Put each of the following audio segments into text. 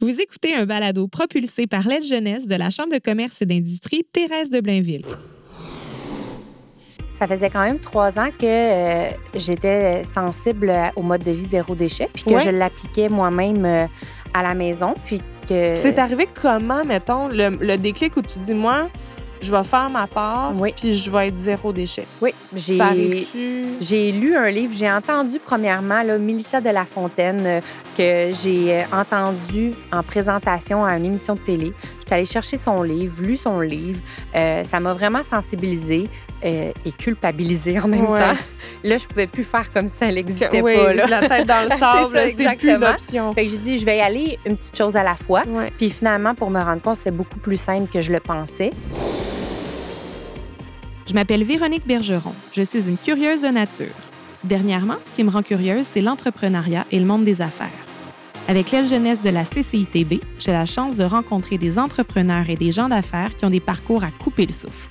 Vous écoutez un balado propulsé par l'aide jeunesse de la Chambre de commerce et d'industrie Thérèse de Blainville. Ça faisait quand même trois ans que euh, j'étais sensible au mode de vie zéro déchet, puis que Ouais. je l'appliquais moi-même euh, à la maison, puis que... C'est arrivé comment, mettons, le, le déclic où tu dis, moi, je vais faire ma part, Oui. puis je vais être zéro déchet. Oui, j'ai... J'ai lu un livre, j'ai entendu premièrement là, Mélissa de la Fontaine euh, que j'ai euh, entendu en présentation à une émission de télé. J'étais allée chercher son livre, lu son livre. Euh, ça m'a vraiment sensibilisée euh, et culpabilisée en même Ouais. temps. Là, je pouvais plus faire comme si ça n'existait oui, pas. Là. la tête dans le C'est sable, c'est plus une option. Fait que j'ai dit, je vais y aller une petite chose à la fois. Ouais. Puis finalement, pour me rendre compte, c'était beaucoup plus simple que je le pensais. Je m'appelle Véronique Bergeron. Je suis une curieuse de nature. Dernièrement, ce qui me rend curieuse, c'est l'entrepreneuriat et le monde des affaires. Avec l'aile jeunesse de la CCITB, j'ai la chance de rencontrer des entrepreneurs et des gens d'affaires qui ont des parcours à couper le souffle.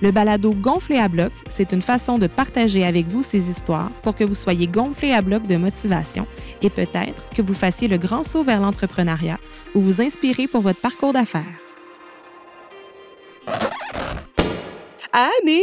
Le balado Gonflé à bloc, c'est une façon de partager avec vous ces histoires pour que vous soyez gonflé à bloc de motivation et peut-être que vous fassiez le grand saut vers l'entrepreneuriat ou vous inspirez pour votre parcours d'affaires. Annie,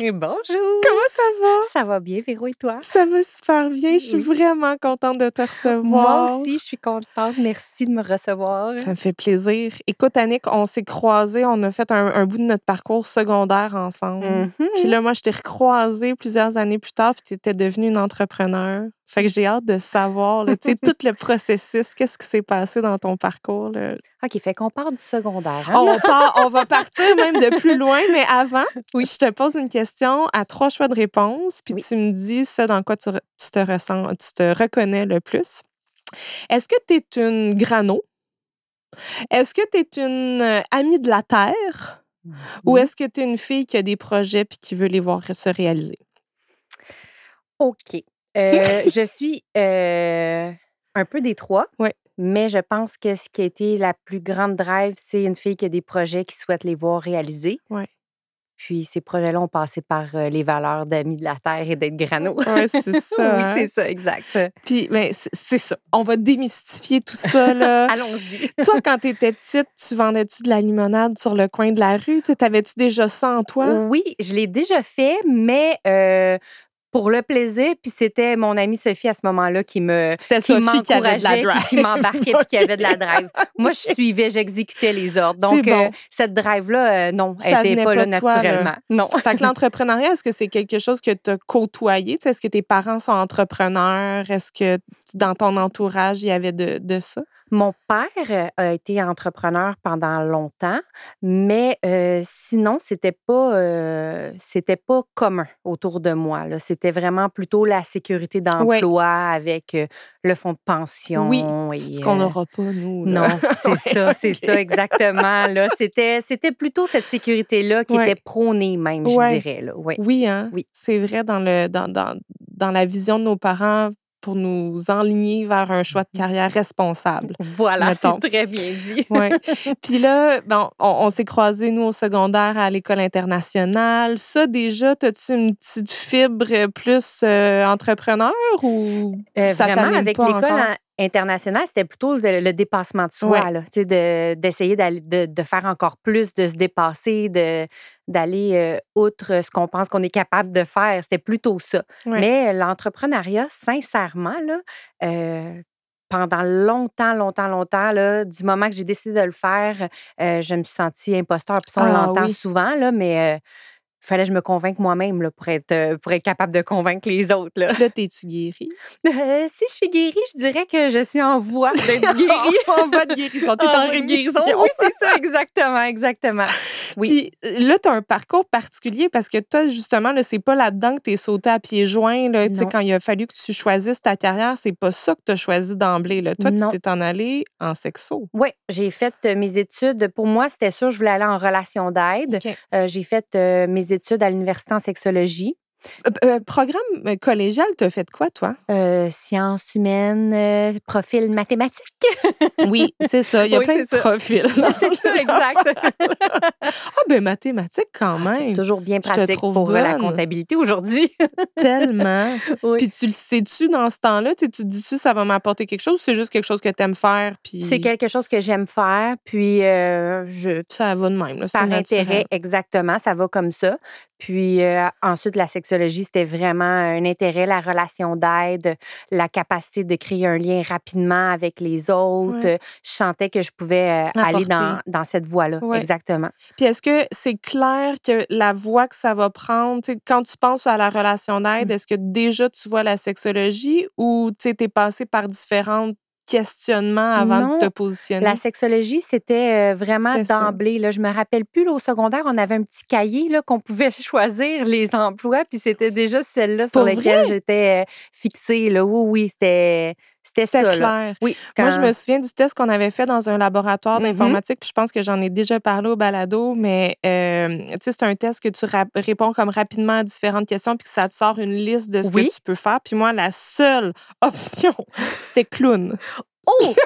Et bonjour! comment ça va? Ça va bien, Véro, et toi? Ça va super bien. Je suis Oui. vraiment contente de te recevoir. Moi aussi, je suis contente. Merci de me recevoir. Ça me fait plaisir. Écoute, Annick, on s'est croisés, on a fait un, un bout de notre parcours secondaire ensemble. Mhm. Puis là, moi, je t'ai recroisée plusieurs années plus tard, puis tu étais devenue une entrepreneur. Fait que j'ai hâte de savoir, tu sais, tout le processus, qu'est-ce qui s'est passé dans ton parcours. là? OK, fait qu'on part du secondaire. hein? On, part, on va partir même de plus loin, mais avant, je te pose une question à trois choix de réponse, puis Oui. tu me dis ce dans quoi tu, te ressens, tu te reconnais le plus. Est-ce que tu es une grano? Est-ce que tu es une euh, amie de la terre? Ou est-ce que tu es une fille qui a des projets puis qui veut les voir se réaliser? OK. Euh, je suis euh, un peu des trois. Mais je pense que ce qui a été la plus grande drive, c'est une fille qui a des projets qui souhaite les voir réalisés. Puis ces projets-là ont passé par euh, les valeurs d'amis de la terre et d'être grano. Ouais, c'est ça. oui, hein? c'est ça, exact. Puis, ben, c'est ça. On va démystifier tout ça, là. Allons-y. toi, quand tu étais petite, tu vendais-tu de la limonade sur le coin de la rue? T'avais-tu déjà ça en toi? Oui, je l'ai déjà fait, mais euh, pour le plaisir. Puis c'était mon amie Sophie à ce moment-là qui me qui Sophie qui avait de la m'encourageait, drive. puis qui m'embarquait, puis qui avait de la drive. Moi, je suivais, j'exécutais les ordres. Donc, bon. euh, cette drive-là, euh, non, Ça elle n'était pas là naturellement. Non. Fait que l'entrepreneuriat, est-ce que c'est quelque chose que tu as côtoyé? Est-ce que tes parents sont entrepreneurs? Est-ce que dans ton entourage, il y avait de, de ça? Mon père euh, a été entrepreneur pendant longtemps, mais euh, sinon, c'était pas, euh, c'était pas commun autour de moi. C'était vraiment plutôt la sécurité d'emploi avec euh, le fonds de pension. Oui, et, Ce qu'on n'aura pas, nous. là. Non, c'est Ouais, ça, c'est ça, exactement. Là, c'était, c'était plutôt cette sécurité-là qui Ouais. était prônée même, je dirais. Là. Oui, hein? Oui. C'est vrai dans, le, dans, dans, dans la vision de nos parents pour nous enligner vers un choix de carrière responsable. Voilà, c'est très bien dit. Ouais. Puis là, bon, on, on s'est croisés, nous, au secondaire à l'école internationale. Ça, déjà, as-tu une petite fibre plus euh, entrepreneur ou Euh, ça vraiment, avec l'école internationale, c'était plutôt le, le dépassement de soi, Ouais. là, tu sais, de, d'essayer d'aller, de, de faire encore plus, de se dépasser, de, d'aller euh, outre ce qu'on pense qu'on est capable de faire. C'était plutôt ça. Ouais. Mais l'entrepreneuriat, sincèrement, là, euh, pendant longtemps, longtemps, longtemps, là, du moment que j'ai décidé de le faire, euh, je me suis sentie imposteur. Puis ça, on Ah l'entend oui. souvent, là, mais fallait que je me convainque moi-même là, pour, être, euh, pour être capable de convaincre les autres. Là. Là, t'es-tu guérie? Euh, si je suis guérie, je dirais que je suis en voie d'être guérie. en voie de guérison. T'es En en rémission. Oui, c'est ça, exactement, exactement. Oui. Puis euh, là, tu as un parcours particulier parce que toi, justement, là, c'est pas là-dedans que tu es sauté à pieds joints. Là, quand il a fallu que tu choisisses ta carrière, c'est pas ça que tu as choisi d'emblée. Là. Toi, Non. tu t'es en allé en sexo. Oui, j'ai fait mes études. Pour moi, c'était sûr, je voulais aller en relation d'aide. Euh, j'ai fait euh, mes études à l'université en sexologie. Euh, programme collégial, t'as fait quoi, toi? Euh, sciences humaines, euh, profil mathématique. Oui, c'est ça. Il y a Oui, plein de c'est ça. profils. c'est ça, exact. Ah, ben mathématiques quand C'est même. toujours bien pratique pour euh, la bonne. comptabilité aujourd'hui. Tellement. Oui. Puis tu le sais-tu dans ce temps-là? Tu te dis-tu ça va m'apporter quelque chose ou c'est juste quelque chose que tu aimes faire? Puis C'est quelque chose que j'aime faire, puis je, ça va de même. Là, c'est par naturel. intérêt, exactement, ça va comme ça. Puis ensuite, la sexologie, c'était vraiment un intérêt, la relation d'aide, la capacité de créer un lien rapidement avec les autres. Ouais. Je sentais que je pouvais euh, aller dans, dans cette voie-là. Ouais. Exactement. Puis est-ce que c'est clair que la voie que ça va prendre, quand tu penses à la relation d'aide, Mm. est-ce que déjà tu vois la sexologie ou tu es passé par différents questionnements avant Non, de te positionner? La sexologie, c'était euh, vraiment d'emblée. Là, je me rappelle plus, là, au secondaire, on avait un petit cahier là, qu'on pouvait choisir les emplois, puis c'était déjà celle-là sur laquelle j'étais euh, fixée. Là. Oui, oui, c'était c'était ça. Clair. Oui, Moi, je me souviens du test qu'on avait fait dans un laboratoire Mhm. d'informatique, puis je pense que j'en ai déjà parlé au balado, mais euh, tu sais, c'est un test que tu réponds comme rapidement à différentes questions, puis que ça te sort une liste de ce Oui. que tu peux faire. Puis moi, la seule option, c'était clown.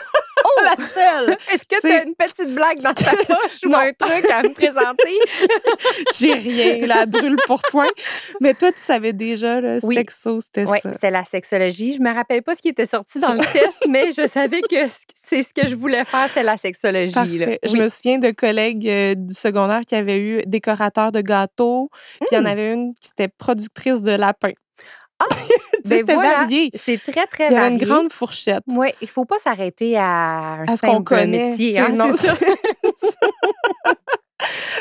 Oh! la seule! Est-ce que tu as une petite blague dans ta poche ou un truc à me présenter? J'ai rien, la brûle pour point. Mais toi, tu savais déjà, le Oui. sexo, c'était Oui, ça. c'était la sexologie. Je me rappelle pas ce qui était sorti dans le test, mais je savais que c'est ce que je voulais faire, c'est la sexologie. là. Je Oui. me souviens de collègues euh, du secondaire qui avaient eu décorateur de gâteaux, puis il y en Hmm. avait une qui était productrice de lapins. Sais, Ben voilà, varié. C'est très, très Il y avait varié. une grande fourchette. Oui, il faut pas s'arrêter à un À ce qu'on simple connaît. métier. hein, non.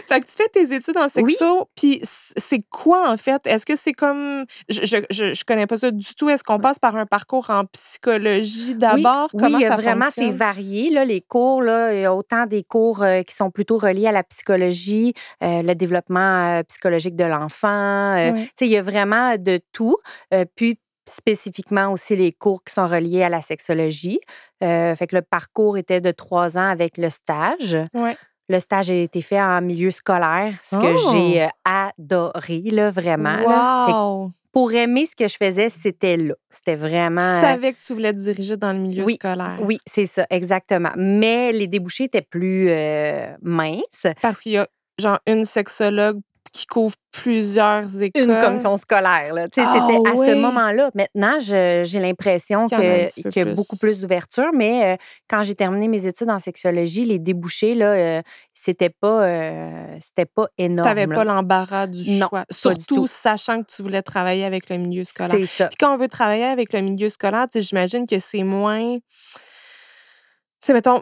fait que tu fais tes études en sexo, puis c'est quoi en fait? Est-ce que c'est comme. Je, je, je, connais pas ça du tout. Est-ce qu'on passe par un parcours en psychologie d'abord? Oui, Comment oui, a ça vraiment, c'est varié. Là, les cours, là, il y a autant des cours euh, qui sont plutôt reliés à la psychologie, euh, le développement euh, psychologique de l'enfant. euh, sais, Il y a vraiment de tout. Euh, puis, spécifiquement aussi les cours qui sont reliés à la sexologie. Euh, fait que le parcours était de trois ans avec le stage. Ouais. Le stage a été fait en milieu scolaire, ce que Oh! j'ai euh, adoré, là, vraiment. là. Wow! pour aimer ce que je faisais, c'était là. C'était Tu vraiment. euh, savais que tu voulais te diriger dans le milieu oui, scolaire. Oui, c'est ça, exactement. Mais les débouchés étaient plus euh, minces. Parce qu'il y a genre une sexologue qui couvre plusieurs écoles. Une commission scolaire. Là. Ah C'était à oui. ce moment-là. Maintenant, je- j'ai l'impression Qu'il y que- plus. beaucoup plus d'ouverture, mais euh, quand j'ai terminé mes études en sexologie, les débouchés, là, euh, c'était pas, euh, c'était pas énorme. Tu n'avais pas l'embarras du Non, choix. du Surtout tout. sachant que tu voulais travailler avec le milieu scolaire. C'est ça. Puis quand on veut travailler avec le milieu scolaire, j'imagine que c'est moins. Tu sais, mettons,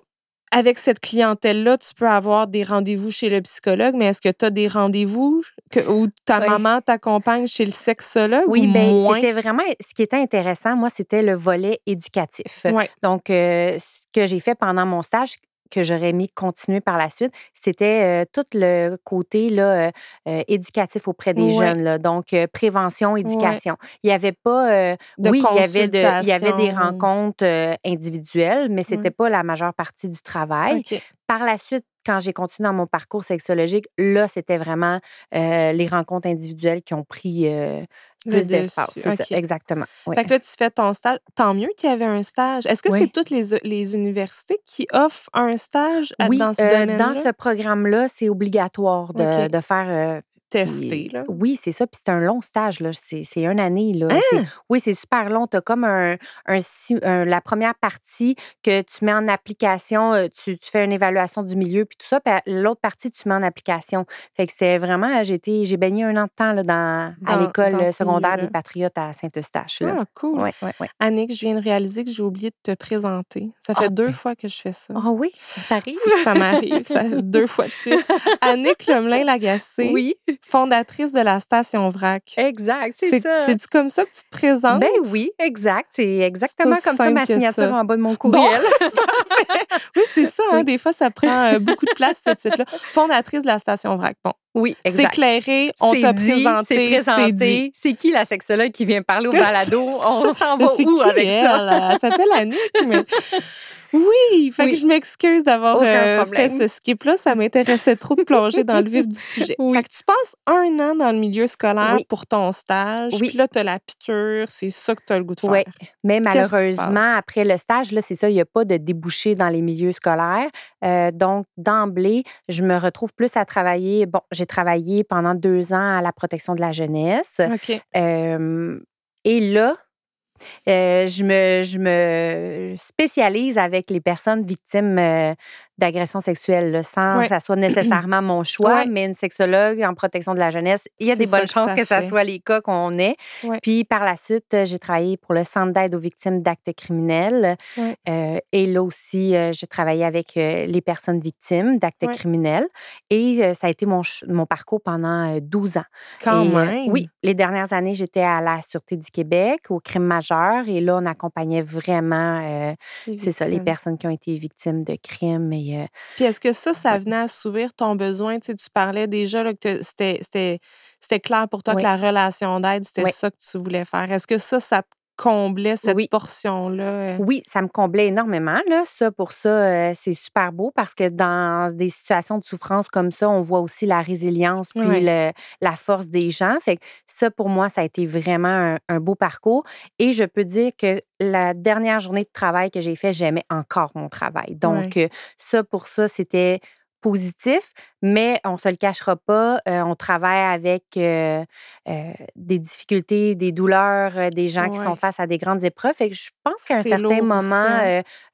avec cette clientèle-là, tu peux avoir des rendez-vous chez le psychologue, mais est-ce que tu as des rendez-vous où ta maman t'accompagne chez le sexologue Oui, ou moins? c'était vraiment ce qui était intéressant, moi, c'était le volet éducatif. Donc, euh, ce que j'ai fait pendant mon stage, que j'aurais mis continuer par la suite, c'était euh, tout le côté là, euh, euh, éducatif auprès des Ouais. jeunes. Là. Donc, prévention, éducation. Il n'y avait pas. De oui, il y, avait de, il y avait des rencontres individuelles, mais ce n'était Ouais. pas la majeure partie du travail. Par la suite, quand j'ai continué dans mon parcours sexologique, là, c'était vraiment euh, les rencontres individuelles qui ont pris euh, plus d'espace. C'est ça, exactement. Oui. Fait que là, tu fais ton stage. Tant mieux qu'il y avait un stage. Est-ce que Oui. c'est toutes les, les universités qui offrent un stage à- Oui, dans ce euh, domaine-là? dans ce programme-là, c'est obligatoire de, de faire. euh, Là. Oui, c'est ça. Puis c'est un long stage. là. C'est c'est une année. Là. Hein? C'est- Oui, c'est super long. Tu as comme un, un si- un- la première partie que tu mets en application, euh, tu, tu fais une évaluation du milieu, puis tout ça. Puis l'autre partie, tu mets en application. Fait que c'est vraiment, j'ai été- j'ai baigné un an de temps là, dans, à l'école dans ce secondaire des Patriotes à Saint-Eustache. là. Ah, cool. Ouais, ouais, ouais. Annick, je viens de réaliser que j'ai oublié de te présenter. Ça fait Ah, deux ben. fois que je fais ça. Oh oui, ça t'arrive? Ça m'arrive, ça, deux fois de suite. Annick Lemelin-Lagacé, Oui, fondatrice de la station VRAC. exact, c'est ça. C'est-tu comme ça que tu te présentes? Ben oui, exact. C'est exactement comme ça ma signature ça. en bas de mon courriel. Oui, c'est ça. hein, Des fois, ça prend euh, beaucoup de place, ce titre-là. Fondatrice de la station VRAC. Bon, Oui, c'est exact. clairé, on C'est t'a présenté, c'est c'est dit. C'est qui la sexologue qui vient parler au balado? On s'en va C'est où qui, avec ça? elle? Elle s'appelle Annick, mais... Oui, fait Oui. que je m'excuse d'avoir euh, fait ce skip-là. Ça m'intéressait trop de plonger dans le vif du sujet. Oui. Fait que tu passes un an dans le milieu scolaire Oui. pour ton stage. Oui. Puis là, tu as la piqûre. C'est ça que tu as le goût de faire. Oui. Mais malheureusement, après le stage, là, c'est ça, il n'y a pas de débouché dans les milieux scolaires. Euh, donc, d'emblée, je me retrouve plus à travailler. Bon, j'ai travaillé pendant deux ans à la protection de la jeunesse. OK. Euh, et là, euh, je, me, je me spécialise avec les personnes victimes euh, d'agressions sexuelles, là, sans Ouais. que ça soit nécessairement mon choix, Ouais. mais une sexologue en protection de la jeunesse. Il y a des bonnes que chances ça que ça soit les cas qu'on ait. Ouais. Puis par la suite, euh, j'ai travaillé pour le Centre d'aide aux victimes d'actes criminels. Euh, et là aussi, j'ai travaillé avec les personnes victimes d'actes criminels. Et ça a été mon, mon parcours pendant euh, 12 ans. Quand Et, même. oui, les dernières années, j'étais à la Sûreté du Québec, au crime majeur. Et là, on accompagnait vraiment, euh, Les c'est ça, les personnes qui ont été victimes de crimes. Et, euh, Puis est-ce que ça, ça venait assouvir ton besoin? Tu sais, tu parlais déjà là, que c'était, clair pour toi Oui. que la relation d'aide, c'était Oui. ça que tu voulais faire. Est-ce que ça, ça te comblait cette Oui. portion-là? euh? Oui, ça me comblait énormément. Là. Ça, pour ça, euh, c'est super beau parce que dans des situations de souffrance comme ça, on voit aussi la résilience puis le- la force des gens. Fait que ça, pour moi, ça a été vraiment un, un beau parcours. Et je peux dire que la dernière journée de travail que j'ai fait, j'aimais encore mon travail. Donc, euh, ça, pour ça, c'était positif, mais on se le cachera pas, euh, on travaille avec euh, euh, des difficultés, des douleurs, des gens qui sont face à des grandes épreuves. Fait que je pense qu'à un certain moment,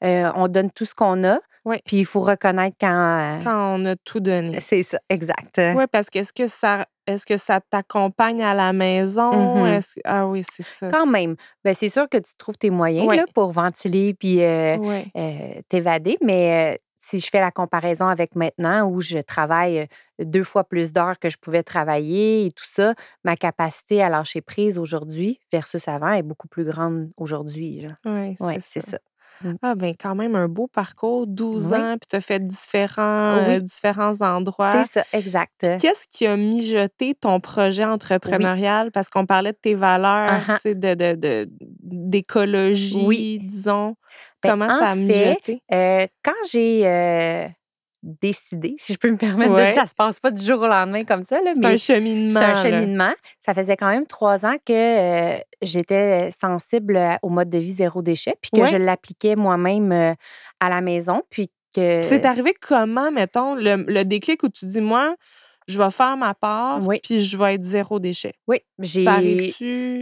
on donne tout ce qu'on a, Ouais. puis il faut reconnaître quand... Quand on a tout donné. C'est ça, exact. Oui, parce que est-ce que ça est-ce que ça t'accompagne à la maison? Mhm. Est-ce- Ah oui, c'est ça. Quand même, ben, c'est sûr que tu trouves tes moyens là, pour ventiler puis euh, Oui. euh, t'évader, mais si je fais la comparaison avec maintenant où je travaille deux fois plus d'heures que je pouvais travailler et tout ça, ma capacité à lâcher prise aujourd'hui versus avant est beaucoup plus grande aujourd'hui. Oui, c'est ça. ça. Mm. Ah, ben quand même un beau parcours, 12 Oui. ans, puis tu as fait différents, Oui. euh, différents endroits. C'est ça, exact. Qu'est-ce qui a mijoté ton projet entrepreneurial? Parce qu'on parlait de tes valeurs, tu sais, de, de, de- d'écologie, Oui. disons. Ben, Comment en ça a mijoté? Euh, quand j'ai euh, décidé, si je peux me permettre de dire, ça se passe pas du jour au lendemain comme ça, C'est un cheminement. C'est un là. cheminement. Ça faisait quand même trois ans que euh, j'étais sensible au mode de vie zéro déchet, puis que Ouais. je l'appliquais moi-même à la maison, puis que... C'est arrivé comment, mettons, le, le déclic où tu dis, moi, je vais faire ma part, Oui. puis je vais être zéro déchet. Oui?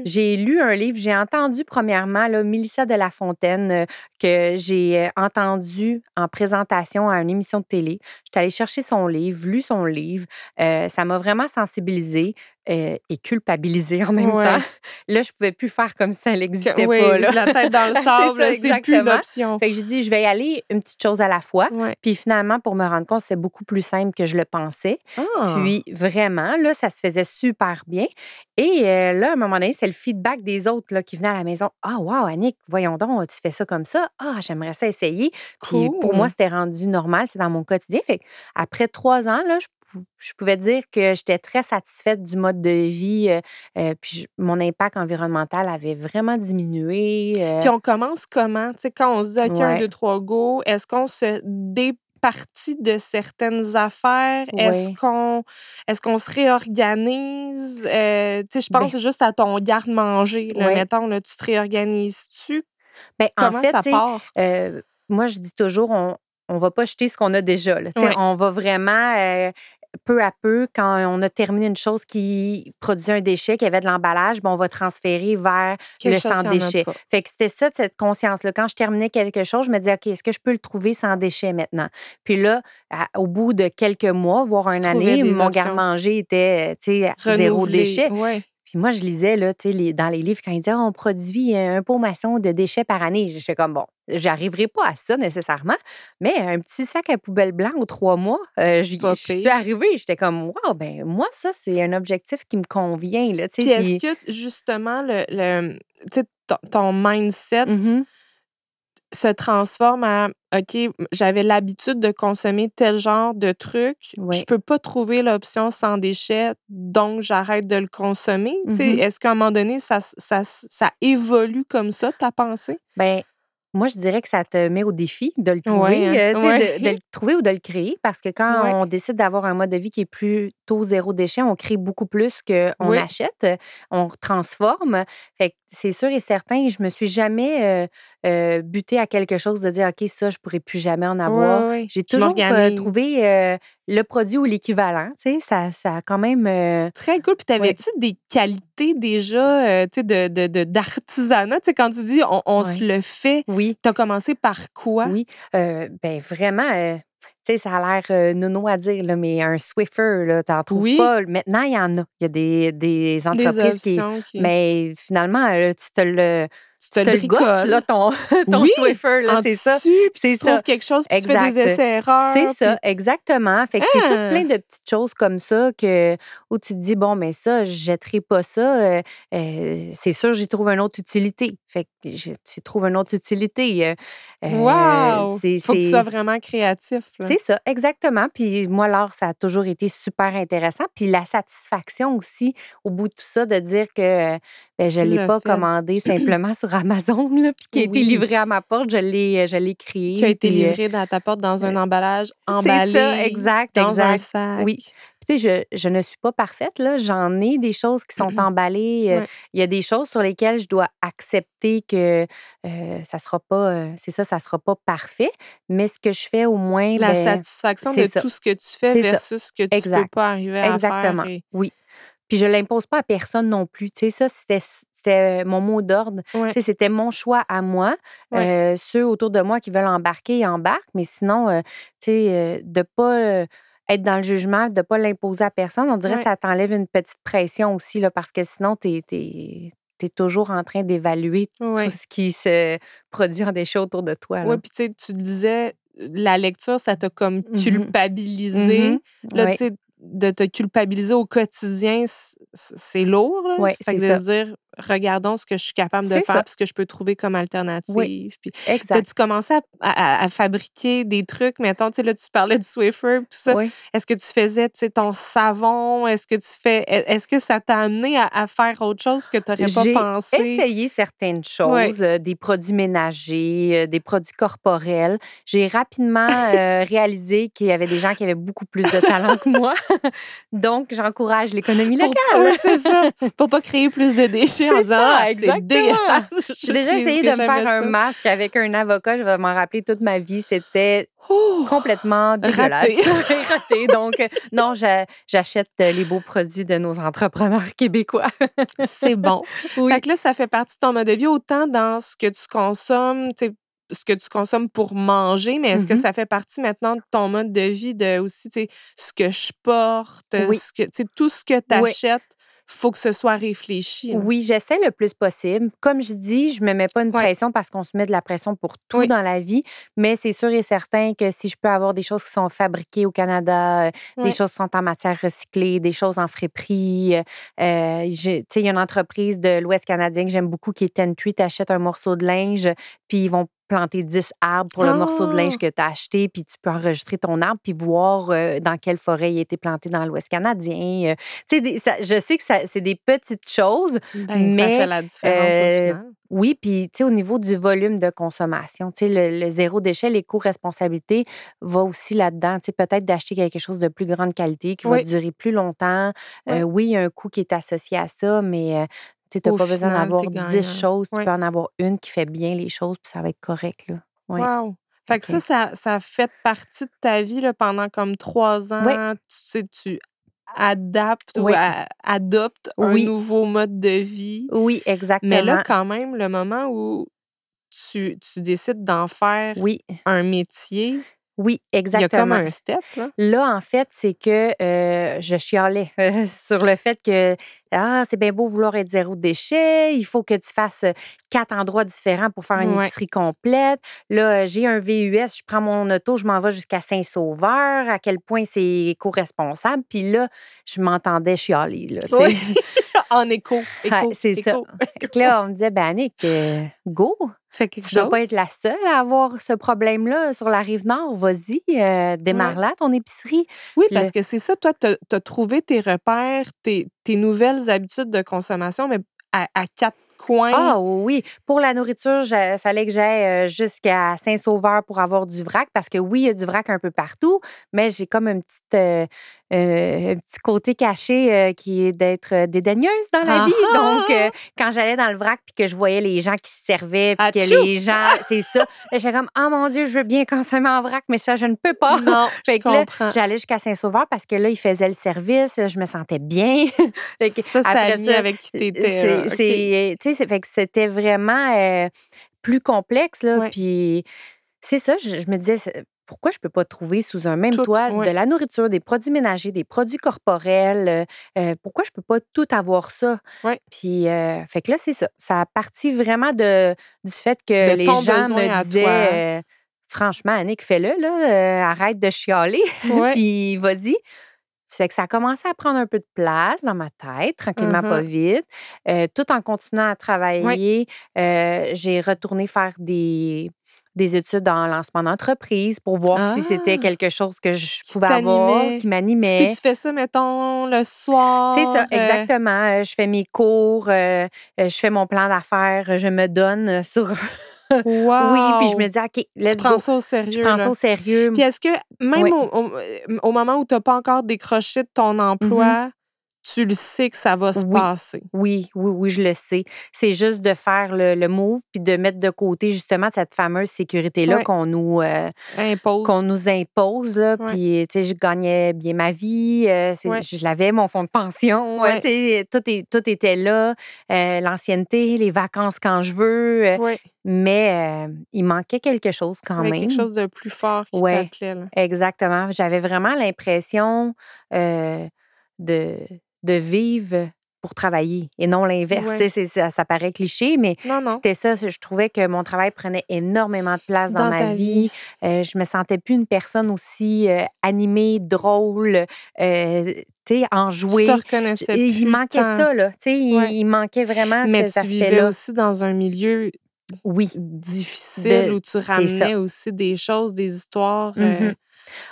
J'ai lu un livre, j'ai entendu premièrement là, Mélissa de la Fontaine euh, que j'ai euh, entendu en présentation à une émission de télé. J'étais allée chercher son livre, lu son livre. Euh, ça m'a vraiment sensibilisée euh, et culpabilisée en même Ouais. temps. Là, je pouvais plus faire comme si ça n'existait oui, pas. Là. la tête dans le sable, c'est plus une exactement. option. Fait que j'ai dit, je vais y aller une petite chose à la fois. Ouais. Puis finalement, pour me rendre compte, c'est beaucoup plus simple que je le pensais. Ah. Puis vraiment, là, ça se faisait super bien. Et euh, là, à un moment donné, c'est le feedback des autres là, qui venaient à la maison. Ah, wow, Annick, voyons donc, tu fais ça comme ça. Ah, j'aimerais ça essayer. Puis pour moi, c'était rendu normal, c'est dans mon quotidien. Fait que après trois ans, là, je, je pouvais dire que j'étais très satisfaite du mode de vie. euh, euh, puis mon impact environnemental avait vraiment diminué. euh, Puis on commence comment? Tu sais, quand on se dit, OK, un, Ouais. deux, trois, go, est-ce qu'on se départit de certaines affaires? Est-ce qu'on est qu'on se réorganise? Euh, tu sais, je pense Ben- juste à ton garde-manger. Mettons, là, tu te réorganises-tu? ben, en Comment fait, ça part? Euh, moi, je dis toujours, on on va pas jeter ce qu'on a déjà. là. On va vraiment, euh, peu à peu, quand on a terminé une chose qui produisait un déchet, qui avait de l'emballage, ben, on va transférer vers Quelque le sans déchet. Fait que c'était ça, cette conscience-là. Quand je terminais quelque chose, je me disais, OK, est-ce que je peux le trouver sans déchet maintenant? Puis là, à- au bout de quelques mois, voire Tu une année, mon garde-manger était, zéro déchet. Ouais. Puis moi, je lisais là, les- dans les livres quand ils disaient on produit euh, un pot maçon de déchets par année. Je fais comme bon, j'arriverai pas à ça nécessairement, mais un petit sac à poubelle blanc aux trois mois, euh, j'y suis arrivée. J'étais comme wow, ben moi, ça, c'est un objectif qui me convient. Là, Puis est-ce puis- que justement le, ton, mindset Mhm. Se transforme à OK, j'avais l'habitude de consommer tel genre de truc, je peux pas trouver l'option sans déchets, donc j'arrête de le consommer. Tu sais, Mhm. Est-ce qu'à un moment donné, ça, ça, ça évolue comme ça, ta pensée? Ben, Moi, je dirais que ça te met au défi de le trouver, Ouais, hein, euh, ouais. de, de le trouver ou de le créer, parce que quand Ouais. on décide d'avoir un mode de vie qui est plutôt zéro déchet, on crée beaucoup plus qu'on Oui. achète, on transforme. Fait c'est sûr et certain, je me suis jamais euh, euh, butée à quelque chose de dire, OK, ça, je pourrais plus jamais en avoir. J'ai toujours trouvé le produit ou l'équivalent, tu sais, ça, ça a quand même... euh, Très cool. Puis, t'avais-tu des qualités déjà, euh, tu sais, de, d'artisanat? Tu sais, quand tu dis on, on Ouais. se le fait, oui, t'as commencé par quoi? Oui, euh, ben vraiment, euh, tu sais, ça a l'air euh, nono à dire, là, mais un Swiffer, là, t'en trouves Oui. pas. Maintenant, il y en a. Il y a des, des Des entreprises qui. options qui. Mais finalement, là, tu te le, tu te le gosses, là, ton, ton Oui, Swiffer, là, c'est ça. puis C'est tu trouves quelque chose, puis tu fais des Exact. essais-erreurs. C'est ça, exactement. Fait que c'est tout Ah! plein de petites choses comme ça que, où tu te dis, bon, mais ça, je jetterai pas ça. euh, euh, c'est sûr, j'y trouve une autre utilité. Fait que tu trouves une autre utilité. euh, euh, Wow! c'est- Faut que tu sois vraiment créatif. C'est ça, exactement. Puis moi, l'art, ça a toujours été super intéressant. Puis la satisfaction aussi, au bout de tout ça, de dire que ben, je ne l'ai pas fait. commandé simplement sur Amazon, là, puis qui a été livré à ma porte, je l'ai, créé. Qui a été euh, livré dans ta porte dans un emballage c'est emballé. ça, exact, Dans un sac. Oui. Tu sais, je, je ne suis pas parfaite, là. J'en ai des choses qui sont emballées. euh. Il y a des choses sur lesquelles je dois accepter que euh, ça sera pas, euh, c'est ça, ça sera pas parfait. Mais ce que je fais au moins, La ben, satisfaction de ça. tout ce que tu fais ça. versus ce que tu peux Exact. pas arriver à Exactement. faire. et- Oui. Puis je l'impose pas à personne non plus. Tu sais, ça, c'était, c'était mon mot d'ordre. Ouais. C'était mon choix à moi. Ouais. Euh, ceux autour de moi qui veulent embarquer, ils embarquent. Mais sinon, euh, tu sais, euh, de pas être dans le jugement, de pas l'imposer à personne, on dirait Ouais. que ça t'enlève une petite pression aussi, là, parce que sinon, tu es, toujours en train d'évaluer Ouais. tout ce qui se produit en déchets autour de toi. Oui, puis tu sais, tu disais, la lecture, ça t'a comme Mhm. culpabilisé. Mhm. Là, tu sais, de te culpabiliser au quotidien, c'est lourd. Là. Ouais, fait que de ça. se dire, regardons ce que je suis capable de faire, puis ce que je peux trouver comme alternative. Puis, Exact. T'as-tu commencé à, à- à fabriquer des trucs? Mettons, tu sais, là, tu parlais du Swiffer, tout ça. Oui. Est-ce que tu faisais, tu sais, ton savon? Est-ce que tu fais... e, Est-ce que ça t'a amené à, à faire autre chose que tu n'aurais pas J'ai pensé? essayé certaines choses, euh, des produits ménagers, euh, des produits corporels. J'ai rapidement euh, réalisé qu'il y avait des gens qui avaient beaucoup plus de talent que moi. Donc, j'encourage l'économie locale. C'est ça. Pour pas créer plus de déchets disant, ça, ah, c'est dégueulasse. J'ai déjà essayé de me faire un masque avec un avocat. Je vais m'en rappeler toute ma vie. C'était Oh! complètement dégueulasse. Raté. Raté. Donc, euh, non, j'a- j'achète euh, les beaux produits de nos entrepreneurs québécois. C'est bon. Oui. Fait que là, ça fait partie de ton mode de vie, autant dans ce que tu consommes, ce que tu consommes pour manger, mais est-ce que Mhm. ça fait partie maintenant de ton mode de vie, de aussi, tu sais, ce que je porte, Oui. ce que, tu sais, tout ce que tu achètes, faut que ce soit réfléchi. là. Oui, j'essaie le plus possible. Comme je dis, je me mets pas une Ouais. pression parce qu'on se met de la pression pour tout Oui. dans la vie, mais c'est sûr et certain que si je peux avoir des choses qui sont fabriquées au Canada, euh, Ouais. des choses qui sont en matière recyclée, des choses en friperie, euh, euh, tu sais, il y a une entreprise de l'Ouest canadien que j'aime beaucoup qui est Ten Tree, t'achètes un morceau de linge, puis ils vont planter 10 arbres pour le morceau de linge Ah! que tu as acheté, puis tu peux enregistrer ton arbre, puis voir euh, dans quelle forêt il a été planté dans l'Ouest canadien. Euh, des- ça- je sais que c'est des petites choses, Ben, mais, ça fait la différence euh, au final. oui, puis au niveau du volume de consommation, le, le zéro déchet, l'éco-responsabilité va aussi là-dedans. Peut-être d'acheter quelque chose de plus grande qualité qui va durer plus longtemps. Euh, Oui. oui, il y a un coût qui est associé à ça, mais euh, tu Au pas besoin d'avoir t'es 10 gagnant. choses. Tu peux en avoir une qui fait bien les choses, puis ça va être correct, là. Ouais. Wow. Fait que ça, ça, ça fait partie de ta vie là, pendant comme trois ans. Tu sais, tu Oui. ou a- adoptes Oui. un nouveau mode de vie. Oui, exactement. Mais là, quand même, le moment où tu, tu décides d'en faire oui, un métier, oui, il y a exactement. comme un step. Là. Là, en fait, c'est que euh, je chialais euh, sur le fait que ah, c'est bien beau vouloir être zéro déchet, il faut que tu fasses euh, quatre endroits différents pour faire une Ouais. épicerie complète. Là, euh, j'ai un VUS, je prends mon auto, je m'en vais jusqu'à Saint-Sauveur, à quel point c'est éco-responsable. Puis là, je m'entendais chialer. Là. en écho. écho Ouais, c'est ça. écho. Là, on me disait, ben Annick, euh, go, Fais quelque tu dois chose. pas être la seule à avoir ce problème-là sur la rive nord. Vas-y, euh, démarre-la ton épicerie. Oui, Le- parce que c'est ça, toi, tu as, trouvé tes repères, tes, tes nouvelles habitudes de consommation, mais à, à quatre coin. Ah oui, pour la nourriture, il fallait que j'aille euh, jusqu'à Saint-Sauveur pour avoir du vrac parce que oui, il y a du vrac un peu partout, mais j'ai comme une petite, euh, euh, un petit côté caché qui est d'être dédaigneuse dans la vie. Donc, quand j'allais dans le vrac puis que je voyais les gens qui se servaient puis que les gens, c'est ça, j'étais comme, oh mon Dieu, je veux bien consommer en vrac, mais ça, je ne peux pas. Non, fait que là, j'allais jusqu'à Saint-Sauveur parce que là, ils faisaient le service, je me sentais bien. ça, c'était avec qui t'étais. C'est, fait que c'était vraiment euh, plus complexe. Là, Puis c'est ça, je, me disais, pourquoi je peux pas trouver sous un même toit de la nourriture, des produits ménagers, des produits corporels? Euh, euh, pourquoi je peux pas tout avoir ça? Puis, fait que là, c'est ça. Ça a parti vraiment de, du fait que les gens me disaient, franchement, Annick, fais-le, là, arrête de chialer, puis vas-y. C'est que ça a commencé à prendre un peu de place dans ma tête, tranquillement, pas uh-huh. vite. Euh, tout en continuant à travailler, euh, j'ai retourné faire des, des études en lancement d'entreprise pour voir si c'était ah! quelque chose que je pouvais avoir, qui m'animait. Puis tu fais ça, mettons, le soir. C'est ça, euh exactement. Je fais mes cours, je fais mon plan d'affaires, je me donne sur Wow. Oui, puis je me dis, OK, let's tu prends ça au sérieux. Je prends ça au sérieux. Puis est-ce que même au, au, moment où tu n'as pas encore décroché de ton emploi, mm-hmm tu le sais que ça va se passer. Oui, oui, oui, je le sais. C'est juste de faire le, le, move puis de mettre de côté justement cette fameuse sécurité-là qu'on nous euh, impose. Qu'on nous impose. Là, Puis, tu sais, je gagnais bien ma vie. Euh, je l'avais, mon fonds de pension. tout, est, tout était là. Euh, l'ancienneté, les vacances quand je veux. Mais il manquait quelque chose quand même. Quelque chose de plus fort qui t'appelait. Exactement. J'avais vraiment l'impression de de vivre pour travailler et non l'inverse. Ça, ça, paraît cliché, mais c'était ça. Je trouvais que mon travail prenait énormément de place dans, ma vie. Euh, je me sentais plus une personne aussi euh, animée, drôle, euh, enjouée. Tu te reconnaissais Il manquait ça, là. Il, manquait vraiment mais cet tu vivais aussi dans un milieu oui. difficile où tu ramenais aussi des choses, des histoires. Mm-hmm.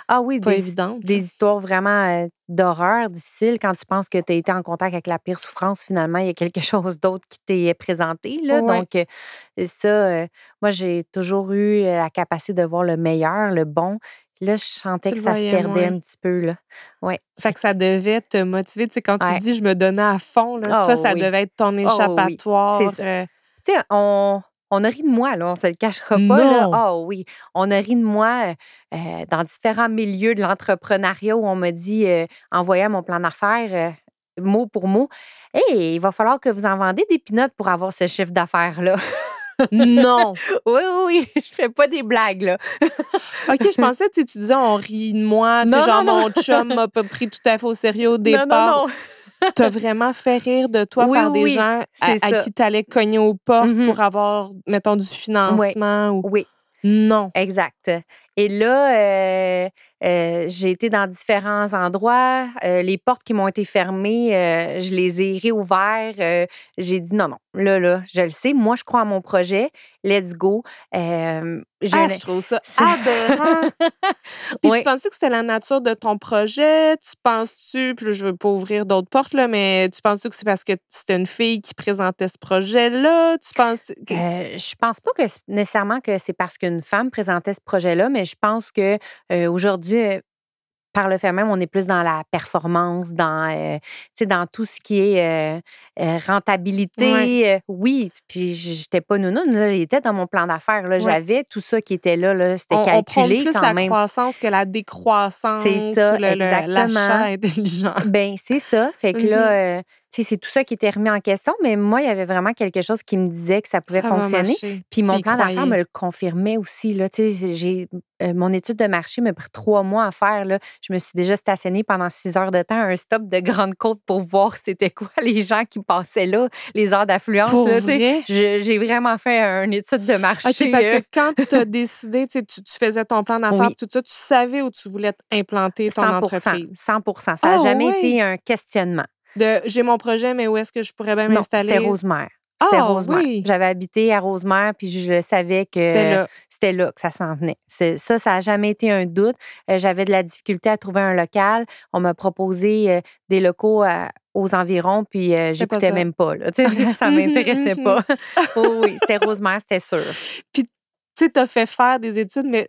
Ah oui, pas des. Des histoires vraiment d'horreur, difficiles, quand tu penses que tu as été en contact avec la pire souffrance, finalement, il y a quelque chose d'autre qui t'est présenté. Là. Donc, ça, moi, j'ai toujours eu la capacité de voir le meilleur, le bon. Là, je sentais que ça se perdait un petit peu. Là. Ouais. Fait que ça devait te motiver. Tu sais, quand tu dis je me donnais à fond, là, toi, oh ça devait être ton oh échappatoire. tu sais, on, on a ri de moi, là, on se le cachera pas. Ah oui, on a ri de moi euh, dans différents milieux de l'entrepreneuriat où on m'a dit, euh, en voyant mon plan d'affaires, euh, mot pour mot, Hey, il va falloir que vous en vendez des pinottes pour avoir ce chiffre d'affaires-là. non. oui, oui, oui, je fais pas des blagues, là. OK, je pensais, tu disais, on rit de moi, tu sais, genre, mon chum m'a pas pris tout à fait au sérieux au départ. Non, non, non. T'as vraiment fait rire de toi par des gens à, qui t'allais cogner aux portes mm-hmm. pour avoir, mettons, du financement. Ou... Oui. Non. Exact. Et là, euh, euh, j'ai été dans différents endroits. Euh, les portes qui m'ont été fermées, je les ai réouvertes. j'ai dit non, non, là, là, je le sais. Moi, je crois à mon projet. Let's go. ah, je trouve ça aberrant. puis tu penses que c'était la nature de ton projet? Tu penses-tu, puis je veux pas ouvrir d'autres portes, là, mais tu penses-tu que c'est parce que c'était une fille qui présentait ce projet-là? Tu penses que... je pense pas que nécessairement que c'est parce qu'une femme présentait ce projet-là, mais je pense que aujourd'hui, par le fait même, on est plus dans la performance, dans, euh, dans tout ce qui est rentabilité. oui, puis j'étais pas nounoune, là, il était dans mon plan d'affaires. J'avais tout ça qui était là, là c'était calculé on plus quand la même. croissance que la décroissance. C'est ça, l'achat intelligent. Ben c'est ça. Fait que là, c'est tout ça qui était remis en question, mais moi, il y avait vraiment quelque chose qui me disait que ça pouvait fonctionner. Puis mon plan d'affaires me le confirmait aussi. Là, j'ai, euh, mon étude de marché m'a pris trois mois à faire. Là. Je me suis déjà stationnée pendant six heures de temps à un stop de Grande Côte pour voir c'était quoi les gens qui passaient là, les heures d'affluence. J'ai vraiment fait une étude de marché. parce que quand tu as décidé, tu, faisais ton plan d'affaires, tout ça, tu savais où tu voulais implanter ton 100%, entreprise. 100% Ça n'a ah jamais été un questionnement de j'ai mon projet, mais où est-ce que je pourrais bien m'installer? C'était Rosemère. Ah, oui. J'avais habité à Rosemère, puis je savais que c'était là. que ça s'en venait. Ça, ça n'a jamais été un doute. Euh, j'avais de la difficulté à trouver un local. On m'a proposé euh, des locaux aux environs, puis euh, j'écoutais même pas. Là. Tu ça m'intéressait pas. oh, oui, c'était Rosemère, c'était sûr. Tu sais, t'as fait faire des études, mais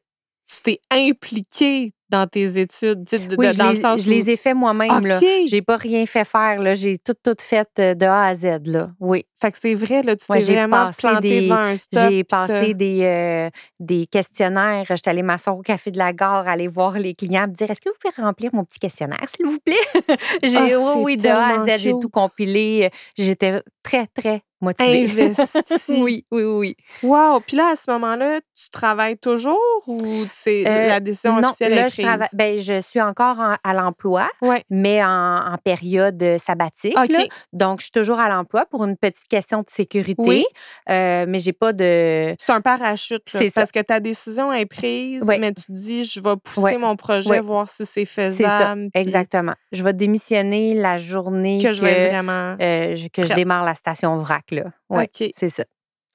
tu t'es impliqué dans tes études, tu sais, de- Oui, de- je, dans le les, sens je où- les ai fait moi-même. là. OK. J'ai pas rien fait faire. là. J'ai tout, tout fait euh, de A à Z. Là. Oui. Fait que c'est vrai, là, tu Ouais, t'es vraiment planté des- devant un stop. J'ai passé des, euh, des questionnaires. J'étais allée m'asseoir au café de la gare, aller voir les clients, me dire Est-ce que vous pouvez remplir mon petit questionnaire, s'il vous plaît? J'ai, Ah, oui, oui, de A à Z, j'ai tout compilé. J'étais très, très motivée. Investi. oui, oui, oui. Wow. Puis là, à ce moment-là, tu travailles toujours ou c'est Euh, la décision non, officielle là, est je, prise? travaille- ben, je suis encore en- à l'emploi, Ouais. mais en, en période sabbatique. Là. Donc, je suis toujours à l'emploi pour une petite question de sécurité, Oui. euh, mais j'ai pas de. C'est un parachute, là, C'est ça. parce que ta décision est prise, Ouais. mais tu te dis, je vais pousser Ouais. mon projet, voir si c'est C'est ça, faisable. puis exactement. Je vais démissionner la journée Que je vais vraiment. euh, je- que je démarre la station vrac. Là. OK. C'est ça.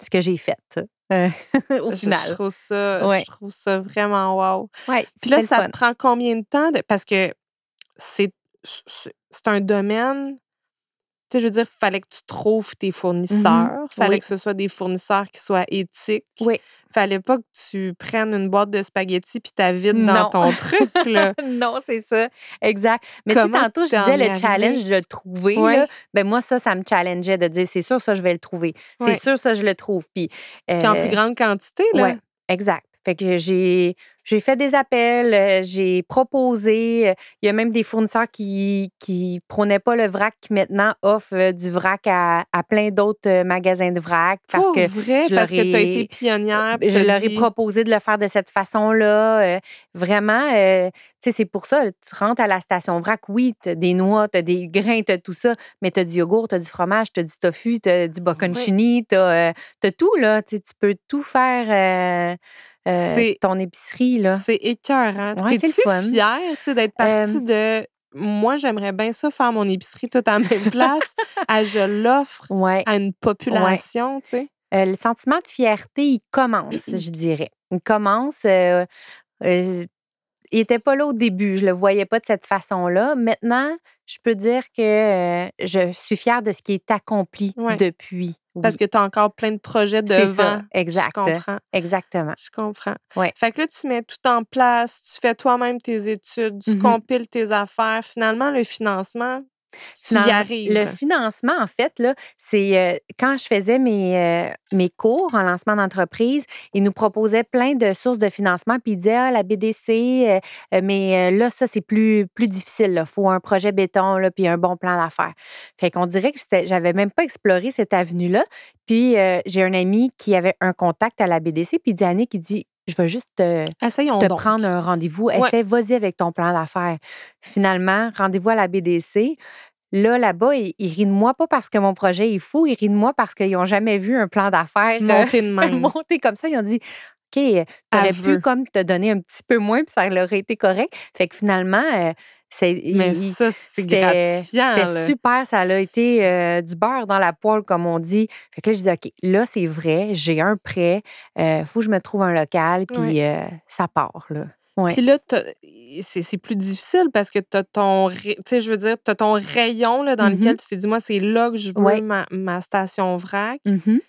Ce que j'ai fait euh, au Je- final. Je, trouve ça, Ouais. je trouve ça vraiment wow. Ouais, Puis là, ça te prend combien de temps? de- Parce que c'est un domaine. Tu sais, je veux dire, il fallait que tu trouves tes fournisseurs. Il fallait. Oui. que ce soit des fournisseurs qui soient éthiques. Oui. fallait pas que tu prennes une boîte de spaghettis puis ta vides dans ton truc. Là. non, c'est ça. Exact. Mais tu tantôt, je disais le challenge de le trouver. Là, ben moi, ça, ça me challengeait de dire c'est sûr, ça, je vais le trouver. C'est sûr, ça, je le trouve. Puis, Puis en euh, plus grande quantité. Là. Ouais, exact. Fait que j'ai j'ai fait des appels, euh, j'ai proposé. euh, Il y a même des fournisseurs qui qui prônaient pas le vrac qui maintenant offrent euh, du vrac à, à plein d'autres magasins de vrac parce que vrai, je parce que tu as été pionnière. je leur ai proposé de le faire de cette façon-là. euh, vraiment, euh, tu sais, c'est pour ça, tu rentres à la station vrac, oui, tu as des noix, tu as des grains, tu as tout ça, mais tu as du yogourt, tu as du fromage, tu as du tofu, tu as du bocconcini, tu as, tout, là. Tu peux tout faire euh, euh, C'est- ton épicerie, là. C'est écœurant. Ouais, T'es-tu fière d'être partie de. Moi, j'aimerais bien ça faire mon épicerie tout en même place. à je l'offre Ouais. à une population, tu sais? Euh, le sentiment de fierté, il commence, je dirais. Il commence. euh, euh, il n'était pas là au début. Je le voyais pas de cette façon-là. Maintenant, je peux dire que euh, je suis fière de ce qui est accompli Ouais. depuis. Parce que tu as encore plein de projets devant. exact. Je comprends. Exactement. Je comprends. Ouais. Fait que là, tu mets tout en place, tu fais toi-même tes études, tu Mhm. compiles tes affaires. Finalement, le financement, Le financement, en fait, c'est euh, quand je faisais mes, euh, mes cours en lancement d'entreprise, ils nous proposaient plein de sources de financement, puis ils disaient, ah, la BDC, euh, mais là, ça, c'est plus, plus difficile. Il faut un projet béton, là, puis un bon plan d'affaires. Fait qu'on dirait que j'avais même pas exploré cette avenue-là. Puis j'ai un ami qui avait un contact à la BDC, puis Annick, il dit, je vais juste te, prendre un rendez-vous. Ouais. Essaie, vas-y avec ton plan d'affaires. Finalement, rendez-vous à la BDC. Là, là-bas, ils, ils rient de moi pas parce que mon projet est fou, ils rient de moi parce qu'ils n'ont jamais vu un plan d'affaires euh, Monter de même. monté comme ça. Ils ont dit OK, t'aurais pu comme te donner un petit peu moins, puis ça leur aurait été correct. Fait que finalement, euh. Mais il- ça, c'est c'était- gratifiant. C'était super, ça a été euh, du beurre dans la poêle, comme on dit. Fait que là, je dis, OK, là, c'est vrai, j'ai un prêt, il faut que je me trouve un local, puis euh, ça part, là. Ouais. Puis là, c'est c'est plus difficile parce que tu as ton, je veux dire, t'as ton rayon là, dans Mhm. lequel tu t'es dit, moi, c'est là que je veux Ouais. ma, ma station vrac. Mhm.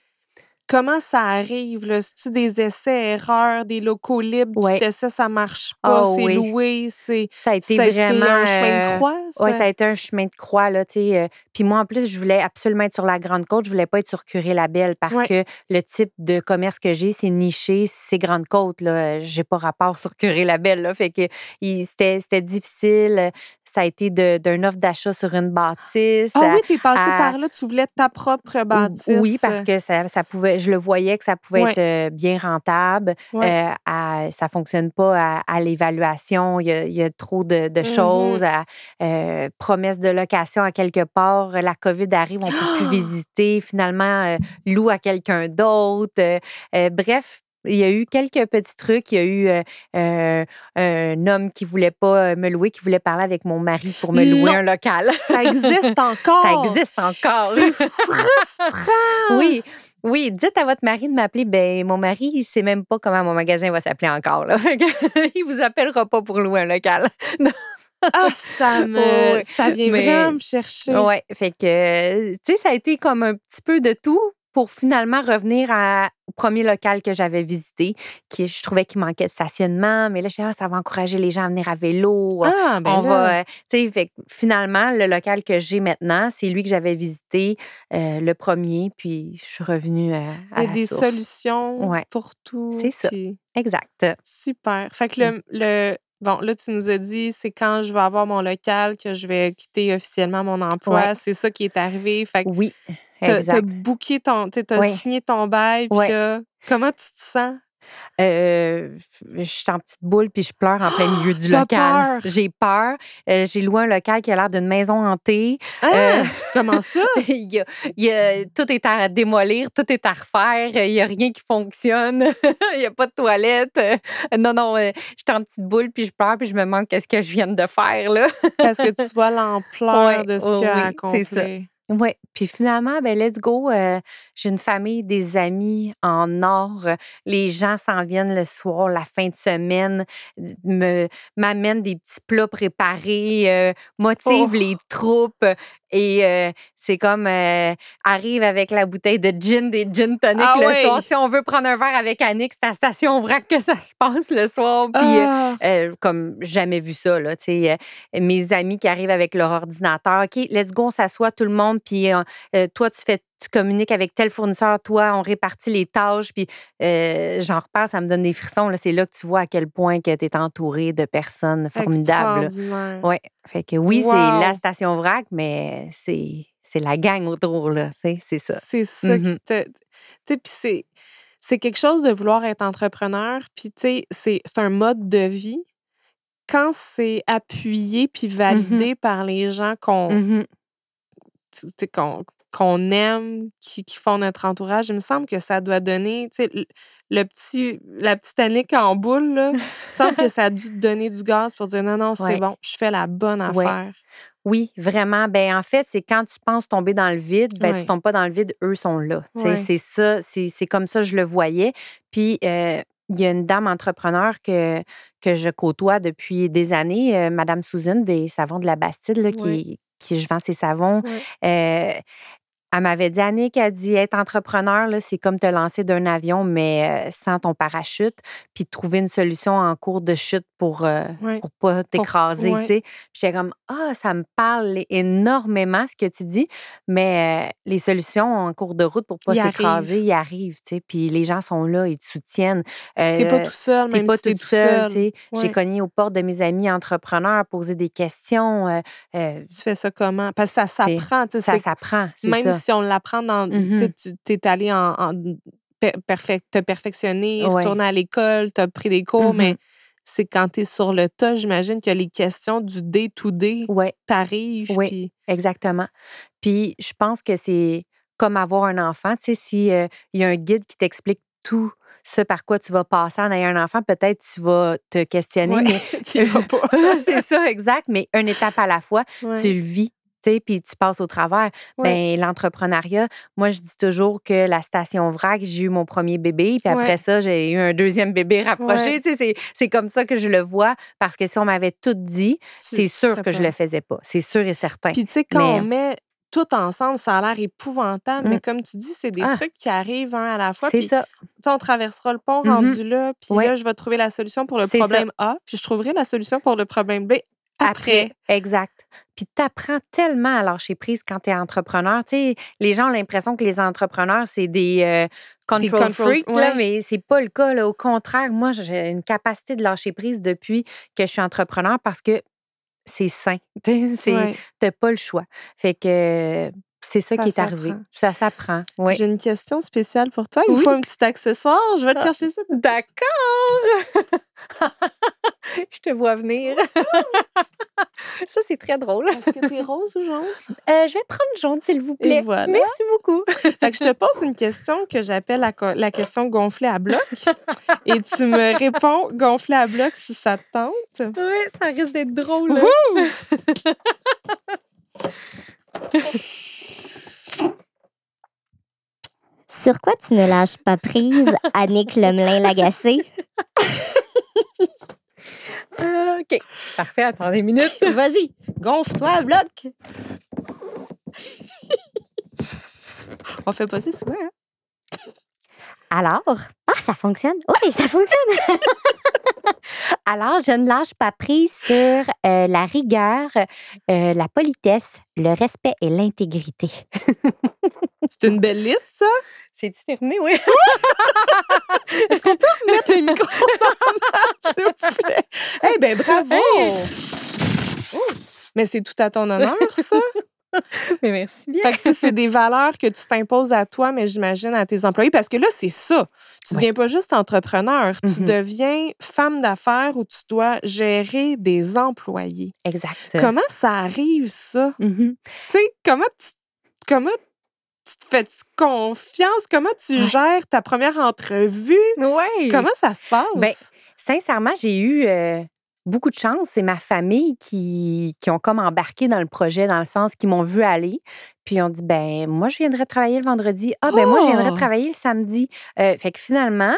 Comment ça arrive? là? C'est-tu des essais-erreurs, des locaux libres? Ouais. Tu t'essaies, ça marche pas, Ah c'est oui. loué, c'est. Ça a été Ça a vraiment. été un chemin de euh, croix, ça? Oui, ça a été un chemin de croix, là, tu sais. euh, Puis moi, en plus, je voulais absolument être sur la Grande Côte. Je voulais pas être sur Curé-Labelle parce Ouais. que le type de commerce que j'ai, c'est niché, c'est Grande Côte, là. J'ai pas rapport sur Curé-Labelle, là. Fait que c'était c'était difficile. Ça a été d'un offre d'achat sur une bâtisse. Ah à- oui, t'es passé à- par là, tu voulais ta propre bâtisse. Oui, parce que ça, ça pouvait, je le voyais que ça pouvait Ouais. être euh, bien rentable. Ouais. Euh, à- ça fonctionne pas à, à l'évaluation. Il y, a, il y a trop de, de Mhm. choses. À, euh, promesse de location à quelque part. La COVID arrive, on peut plus visiter. Finalement, euh, loue à quelqu'un d'autre. Euh, bref. Il y a eu quelques petits trucs. Il y a eu euh, euh, un homme qui voulait pas euh, me louer, qui voulait parler avec mon mari pour me louer Non. un local. Ça existe encore. Ça existe encore. C'est frustrant. Oui, oui. Dites à votre mari de m'appeler. Ben, mon mari, il sait même pas comment mon magasin va s'appeler encore. Là. Il vous appellera pas pour louer un local. Ah, ça me. Ça vient Mais- vraiment me chercher. Ouais, fait que, tu sais, ça a été comme un petit peu de tout pour finalement revenir à- au premier local que j'avais visité, qui je trouvais qu'il manquait de stationnement, mais là, je disais, ah, ça va encourager les gens à venir à vélo. Ah, ben on là. va, euh, tu sais, fait finalement, le local que j'ai maintenant, c'est lui que j'avais visité euh, le premier, puis je suis revenue euh, à Il y a la des source. solutions Ouais. pour tout. C'est ça. puis Exact. Super. Fait que le, le- Bon, là, tu nous as dit, c'est quand je vais avoir mon local que je vais quitter officiellement mon emploi. Ouais. C'est ça qui est arrivé. Fait que Oui, t'as booké ton. Tu as Ouais. signé ton bail. Puis Ouais. là, comment tu te sens? Euh, je suis en petite boule puis je pleure en plein milieu du local. J'ai peur. Euh, j'ai loué un local qui a l'air d'une maison hantée. Ah! Euh, Comment ça? y a- il y a- tout est à démolir, tout est à refaire. Il n'y a rien qui fonctionne. il n'y a pas de toilette. Non, non, euh, j'étais en petite boule puis je pleure puis je me demande qu'est-ce que je viens de faire. là. Parce que tu vois l'ampleur Ouais, de ce oh qu'il y a à oui, c'est ça. accomplir. Oui, puis finalement, ben let's go. euh, j'ai une famille, des amis en or. Euh, Les gens s'en viennent le soir, la fin de semaine, me m'amènent des petits plats préparés, euh, motivent Oh. les troupes. Et euh, c'est comme euh, arrive avec la bouteille de gin, des gin tonic Ah le soir. Si on veut prendre un verre avec Annick, c'est à Station Vrac que ça se passe le soir. Puis euh, Ah! euh, comme jamais vu ça, là, mes amis qui arrivent avec leur ordinateur, OK, let's go, on s'assoit tout le monde, puis toi, tu fais, tu communiques avec tel fournisseur, toi, on répartit les tâches, puis euh, j'en reparle, ça me donne des frissons, c'est là que tu vois à quel point que tu es entouré de personnes formidables. Ouais, fait que oui, Wow. c'est la station vrac, mais c'est la gang autour, là, c'est ça. C'est ça qui Mhm. te. Tu sais, puis c'est. C'est quelque chose de vouloir être entrepreneur, puis tu sais, c'est un mode de vie. Quand c'est appuyé puis validé par les gens qu'on sais, qu'on aime, qui, qui font notre entourage, il me semble que ça doit donner, tu sais, le, petit, la petite Annick en boule, là, il me semble que ça a dû te donner du gaz pour dire non, non, c'est Ouais. bon, je fais la bonne Ouais. affaire. Oui, vraiment. Ben en fait, c'est quand tu penses tomber dans le vide, ben Ouais. tu tombes pas dans le vide, eux sont là. C'est ça, c'est comme ça je le voyais. Puis euh, il y a une dame entrepreneur que, que je côtoie depuis des années, euh, Madame Susan des savons de la Bastide, là, qui, qui je vends ses savons. Euh, elle m'avait dit, Annick, elle dit, être entrepreneur, c'est comme te lancer d'un avion, mais euh, sans ton parachute, puis trouver une solution en cours de chute pour, euh, Ouais. pour pas t'écraser, tu. Puis j'étais comme, ah, ça me parle énormément ce que tu dis, mais euh, les solutions en cours de route pour pas Ils s'écraser, ils arrivent, tu. Puis les gens sont là, ils te soutiennent. T'es pas Euh, tout seul, même pas si tout seule, seul. tu sais. J'ai cogné aux portes de mes amis entrepreneurs, posé des questions. euh, euh, Tu fais ça comment? Parce que ça s'apprend, tu ça s'apprend, c'est ça. Si on l'apprend dans. Mhm. Tu es allé en. te perfectionner, Ouais. retourner à l'école, tu as pris des cours, mais c'est quand tu es sur le tas, j'imagine que les questions du day-to-day Ouais. t'arrivent. Oui. Exactement. Puis je pense que c'est comme avoir un enfant. Tu sais, si euh, il y a un guide qui t'explique tout ce par quoi tu vas passer en ayant un enfant, peut-être tu vas te questionner, Ouais, mais t'y vas pas. c'est ça, exact. Mais une étape à la fois, Ouais. tu le vis. Sais, Puis tu passes au travers. Ouais. Ben, l'entrepreneuriat, moi, je dis toujours que la station VRAC, j'ai eu mon premier bébé, puis après Ouais. ça, j'ai eu un deuxième bébé rapproché. Tu sais, C'est comme ça que je le vois, parce que si on m'avait tout dit, c'est sûr que je pas- le faisais pas. C'est sûr et certain. Puis, tu sais, quand Mais- on met tout ensemble, ça a l'air épouvantable, Mm. mais comme tu dis, c'est des Ah. trucs qui arrivent un à la fois. C'est Puis, ça. tu sais, on traversera le pont Mhm. rendu là, puis Ouais. là, je vais trouver la solution pour le ça. problème A, puis je trouverai la solution pour le problème B après. Exact. Puis tu apprends tellement à lâcher prise quand tu es entrepreneur. Tu sais, les gens ont l'impression que les entrepreneurs, c'est des euh, control, control- freaks, là, mais c'est pas le cas. Là. Au contraire, moi, j'ai une capacité de lâcher prise depuis que je suis entrepreneur parce que c'est sain. Tu. T'as pas le choix. Fait que c'est ça, Ça qui est arrivé. Ça s'apprend. J'ai une question spéciale pour toi. Il me Oui. faut un petit accessoire. Je vais te Ah. chercher ça. D'accord. je te vois venir. ça, c'est très drôle. Est-ce que t'es rose ou jaune? Euh, je vais prendre jaune, s'il vous plaît. voilà. Merci beaucoup. Fait que je te pose une question que j'appelle la, la question gonflée à bloc. et tu me réponds gonflée à bloc si ça te tente. Oui, ça risque d'être drôle. Sur quoi tu ne lâches pas prise, Annick Lemelin Lagacé? Euh, OK. OK. Parfait. Attendez une minute. Vas-y. Gonfle-toi, bloc. On fait pas ça souvent. hein? Alors, ah, ça fonctionne. Oui, ça fonctionne. Alors, je ne lâche pas prise sur euh, la rigueur, euh, la politesse, le respect et l'intégrité. C'est une belle liste, ça? C'est-tu terminé? Oui. Mettre les micros dans s'il vous plaît? Eh bien, bravo! Oh. Mais c'est tout à ton honneur, ça. Mais merci bien. Fait que, c'est des valeurs que tu t'imposes à toi, mais j'imagine à tes employés. Parce que là, c'est ça. Tu ne Ouais. deviens pas juste entrepreneur. Tu Mhm. deviens femme d'affaires où tu dois gérer des employés. Exact. Comment ça arrive, ça? Mhm. Tu sais, comment tu, comment tu te fais confiance? Comment tu Ouais. gères ta première entrevue? Oui. Comment ça se passe? Ben, Sincèrement, j'ai eu euh, beaucoup de chance. C'est ma famille qui, qui ont comme embarqué dans le projet, dans le sens qu'ils m'ont vu aller. Puis ils ont dit, ben moi, je viendrai travailler le vendredi. Ah, ben moi, je viendrai Oh! travailler le samedi. Euh, fait que finalement,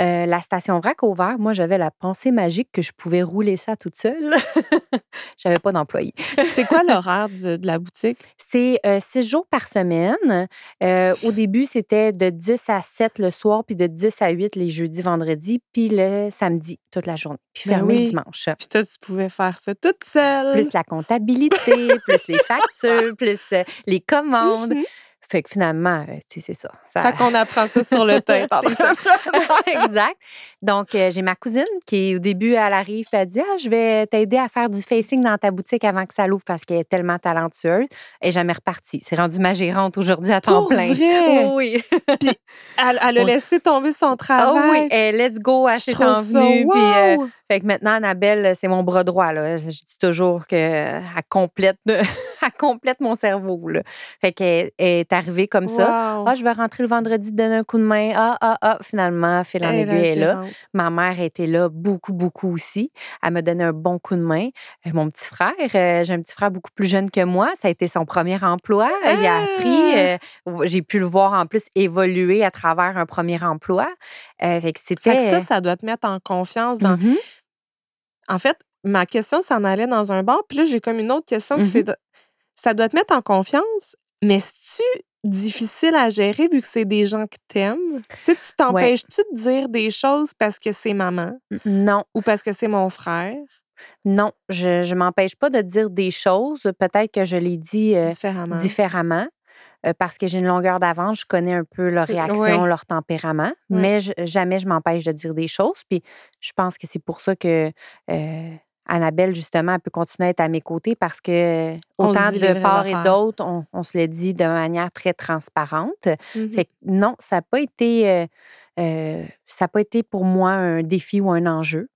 euh, la station vrac a ouvert. Moi, j'avais la pensée magique que je pouvais rouler ça toute seule. J'avais pas d'employé. c'est quoi l'horaire de la boutique? C'est euh, six jours par semaine. Euh, au début, c'était de 10 à 7 le soir, puis de 10 à 8 les jeudis, vendredis, puis le samedi, toute la journée. Puis Ben fermé oui. le dimanche. Puis toi, tu pouvais faire ça toute seule. Plus la comptabilité, plus les factures, plus les commandes. Fait que finalement, euh, tu sais, c'est ça. Ça- Fait qu'on apprend ça sur le ça. exact. Donc, euh, j'ai ma cousine qui, au début, elle arrive et elle dit Ah, je vais t'aider à faire du facing dans ta boutique avant que ça l'ouvre parce qu'elle est tellement talentueuse. Et jamais repartie. C'est rendu ma gérante aujourd'hui à temps Pour plein. vrai? Oh oui. Elle, elle a laissé tomber son Oh travail. oui. Et let's go, elle s'est ça envenue. Puis, euh, wow! fait que maintenant, Annabelle, c'est mon bras droit. Là. Je dis toujours qu'elle complète, elle complète mon cerveau. Là. Fait qu'elle est arrivée comme ça. Ah, je vais rentrer le vendredi, donner un coup de main. Ah, ah, ah. Finalement, fil en Elle, la aiguille est là. Ma mère était là beaucoup, beaucoup aussi. Elle me donnait un bon coup de main. Euh, Mon petit frère, euh, j'ai un petit frère beaucoup plus jeune que moi. Ça a été son premier emploi. Il a appris. euh, j'ai pu le voir en plus évoluer à travers un premier emploi. Euh, fait que c'était. Fait que ça, ça doit te mettre en confiance dans. Mhm. En fait, ma question s'en allait dans un bar, puis là, j'ai comme une autre question qui Mhm. c'est ça doit te mettre en confiance, mais c'est-tu difficile à gérer vu que c'est des gens qui t'aiment? Tu sais, tu t'empêches-tu de dire des choses parce que c'est maman? Non, ou parce que c'est mon frère? non, je ne m'empêche pas de dire des choses. Peut-être que je les dis euh, différemment. différemment. euh, parce que j'ai une longueur d'avance, je connais un peu leur réaction, leur tempérament, mais je- jamais je m'empêche de dire des choses. Puis je pense que c'est pour ça que euh, Annabelle, justement, elle peut continuer à être à mes côtés parce que autant de part et d'autre, on, on se le dit de manière très transparente. Fait que non, ça n'a pas été euh, euh, ça n'a pas été pour moi un défi ou un enjeu.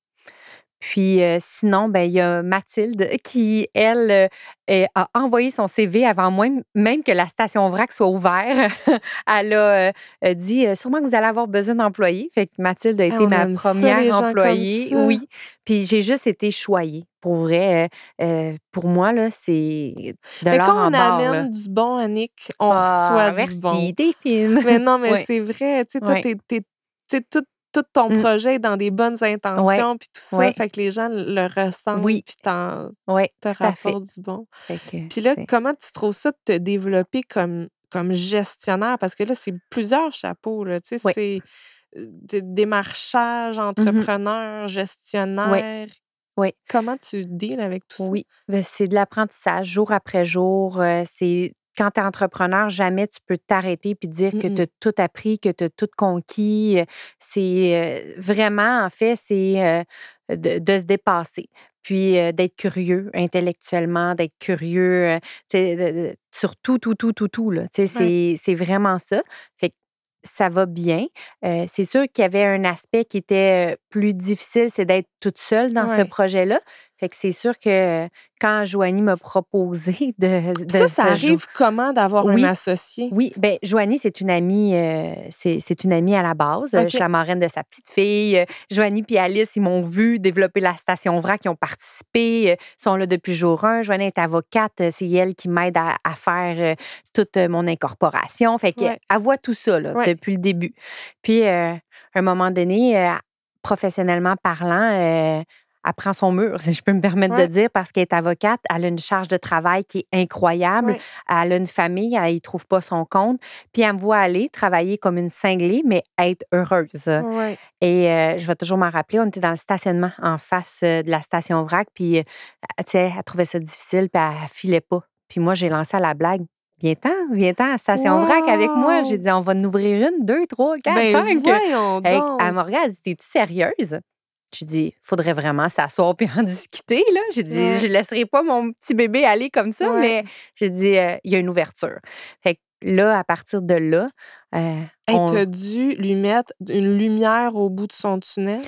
Puis euh, sinon, ben il y a Mathilde qui, elle, euh, a envoyé son CV avant moi, même que la station VRAC soit ouverte. elle a euh, dit sûrement que vous allez avoir besoin d'employés. Fait que Mathilde a Ah, été ma première employée. Oui. Puis j'ai juste été choyée. Pour vrai, pour moi, là, c'est de Mais quand on amène là. du bon, Annick, on Ah, reçoit merci, du bon. t'es fine. Mais non, mais c'est vrai. Tu sais, toi, Ouais. t'es- t'es- tu sais, tout, tout ton Mm. projet est dans des bonnes intentions, puis tout ça. Ouais. Fait que les gens le ressentent, Oui. puis t'en- Oui, te rapportent du bon. Puis là, comment tu trouves ça de te développer comme, comme gestionnaire? Parce que là, c'est plusieurs chapeaux. Là. Tu sais, c'est euh, démarchage, entrepreneur, gestionnaire. Oui. Comment tu deals avec tout ça? Oui, ben, c'est de l'apprentissage jour après jour. euh, c'est quand tu es entrepreneur, jamais tu peux t'arrêter puis dire que tu as tout appris, que tu as tout conquis. Euh, C'est euh, vraiment, en fait, c'est euh, de, de se dépasser. Puis euh, d'être curieux intellectuellement, d'être curieux de- sur tout, tout, tout, tout, tout. C'est vraiment ça. Fait que ça va bien. Euh, c'est sûr qu'il y avait un aspect qui était plus difficile, c'est d'être toute seule dans ce projet-là. Fait que c'est sûr que quand Joanie m'a proposé de, de Ça, ça arrive comment d'avoir Oui. un associé? Oui, ben Joanie, c'est une amie, euh, c'est c'est une amie à la base. Euh. Je suis la marraine de sa petite fille. Euh, Joanie puis Alice, ils m'ont vu développer la station VRAC, ils ont participé, euh, sont là depuis jour 1. Joanie est avocate, c'est elle qui m'aide à, à faire toute mon incorporation. Fait Ouais. elle voit tout ça là, Ouais. depuis le début. Puis, euh, à un moment donné, euh, professionnellement parlant, elle prend son mur, si je peux me permettre Ouais. de dire, parce qu'elle est avocate. Elle a une charge de travail qui est incroyable. Ouais. Elle a une famille, elle y trouve pas son compte. Puis elle me voit aller travailler comme une cinglée, mais être heureuse. Ouais. Et euh, je vais toujours m'en rappeler, on était dans le stationnement en face euh, de la station Vrac, puis euh, tu sais, elle trouvait ça difficile, puis elle filait pas. Puis moi, j'ai lancé à la blague. Viens-t'en, viens-t'en à la station Vrac avec moi. J'ai dit, on va en ouvrir une, deux, trois, quatre, Ben, cinq. voyons donc. elle me regarde, elle T'es-tu sérieuse? J'ai dit Faudrait vraiment s'asseoir puis en discuter. là. J'ai dit Ouais. Je laisserai pas mon petit bébé aller comme ça, Ouais. mais j'ai dit euh, Il y a une ouverture. Fait que là, à partir de là, euh, Hey, on- t'as dû lui mettre une lumière au bout de son tunnel?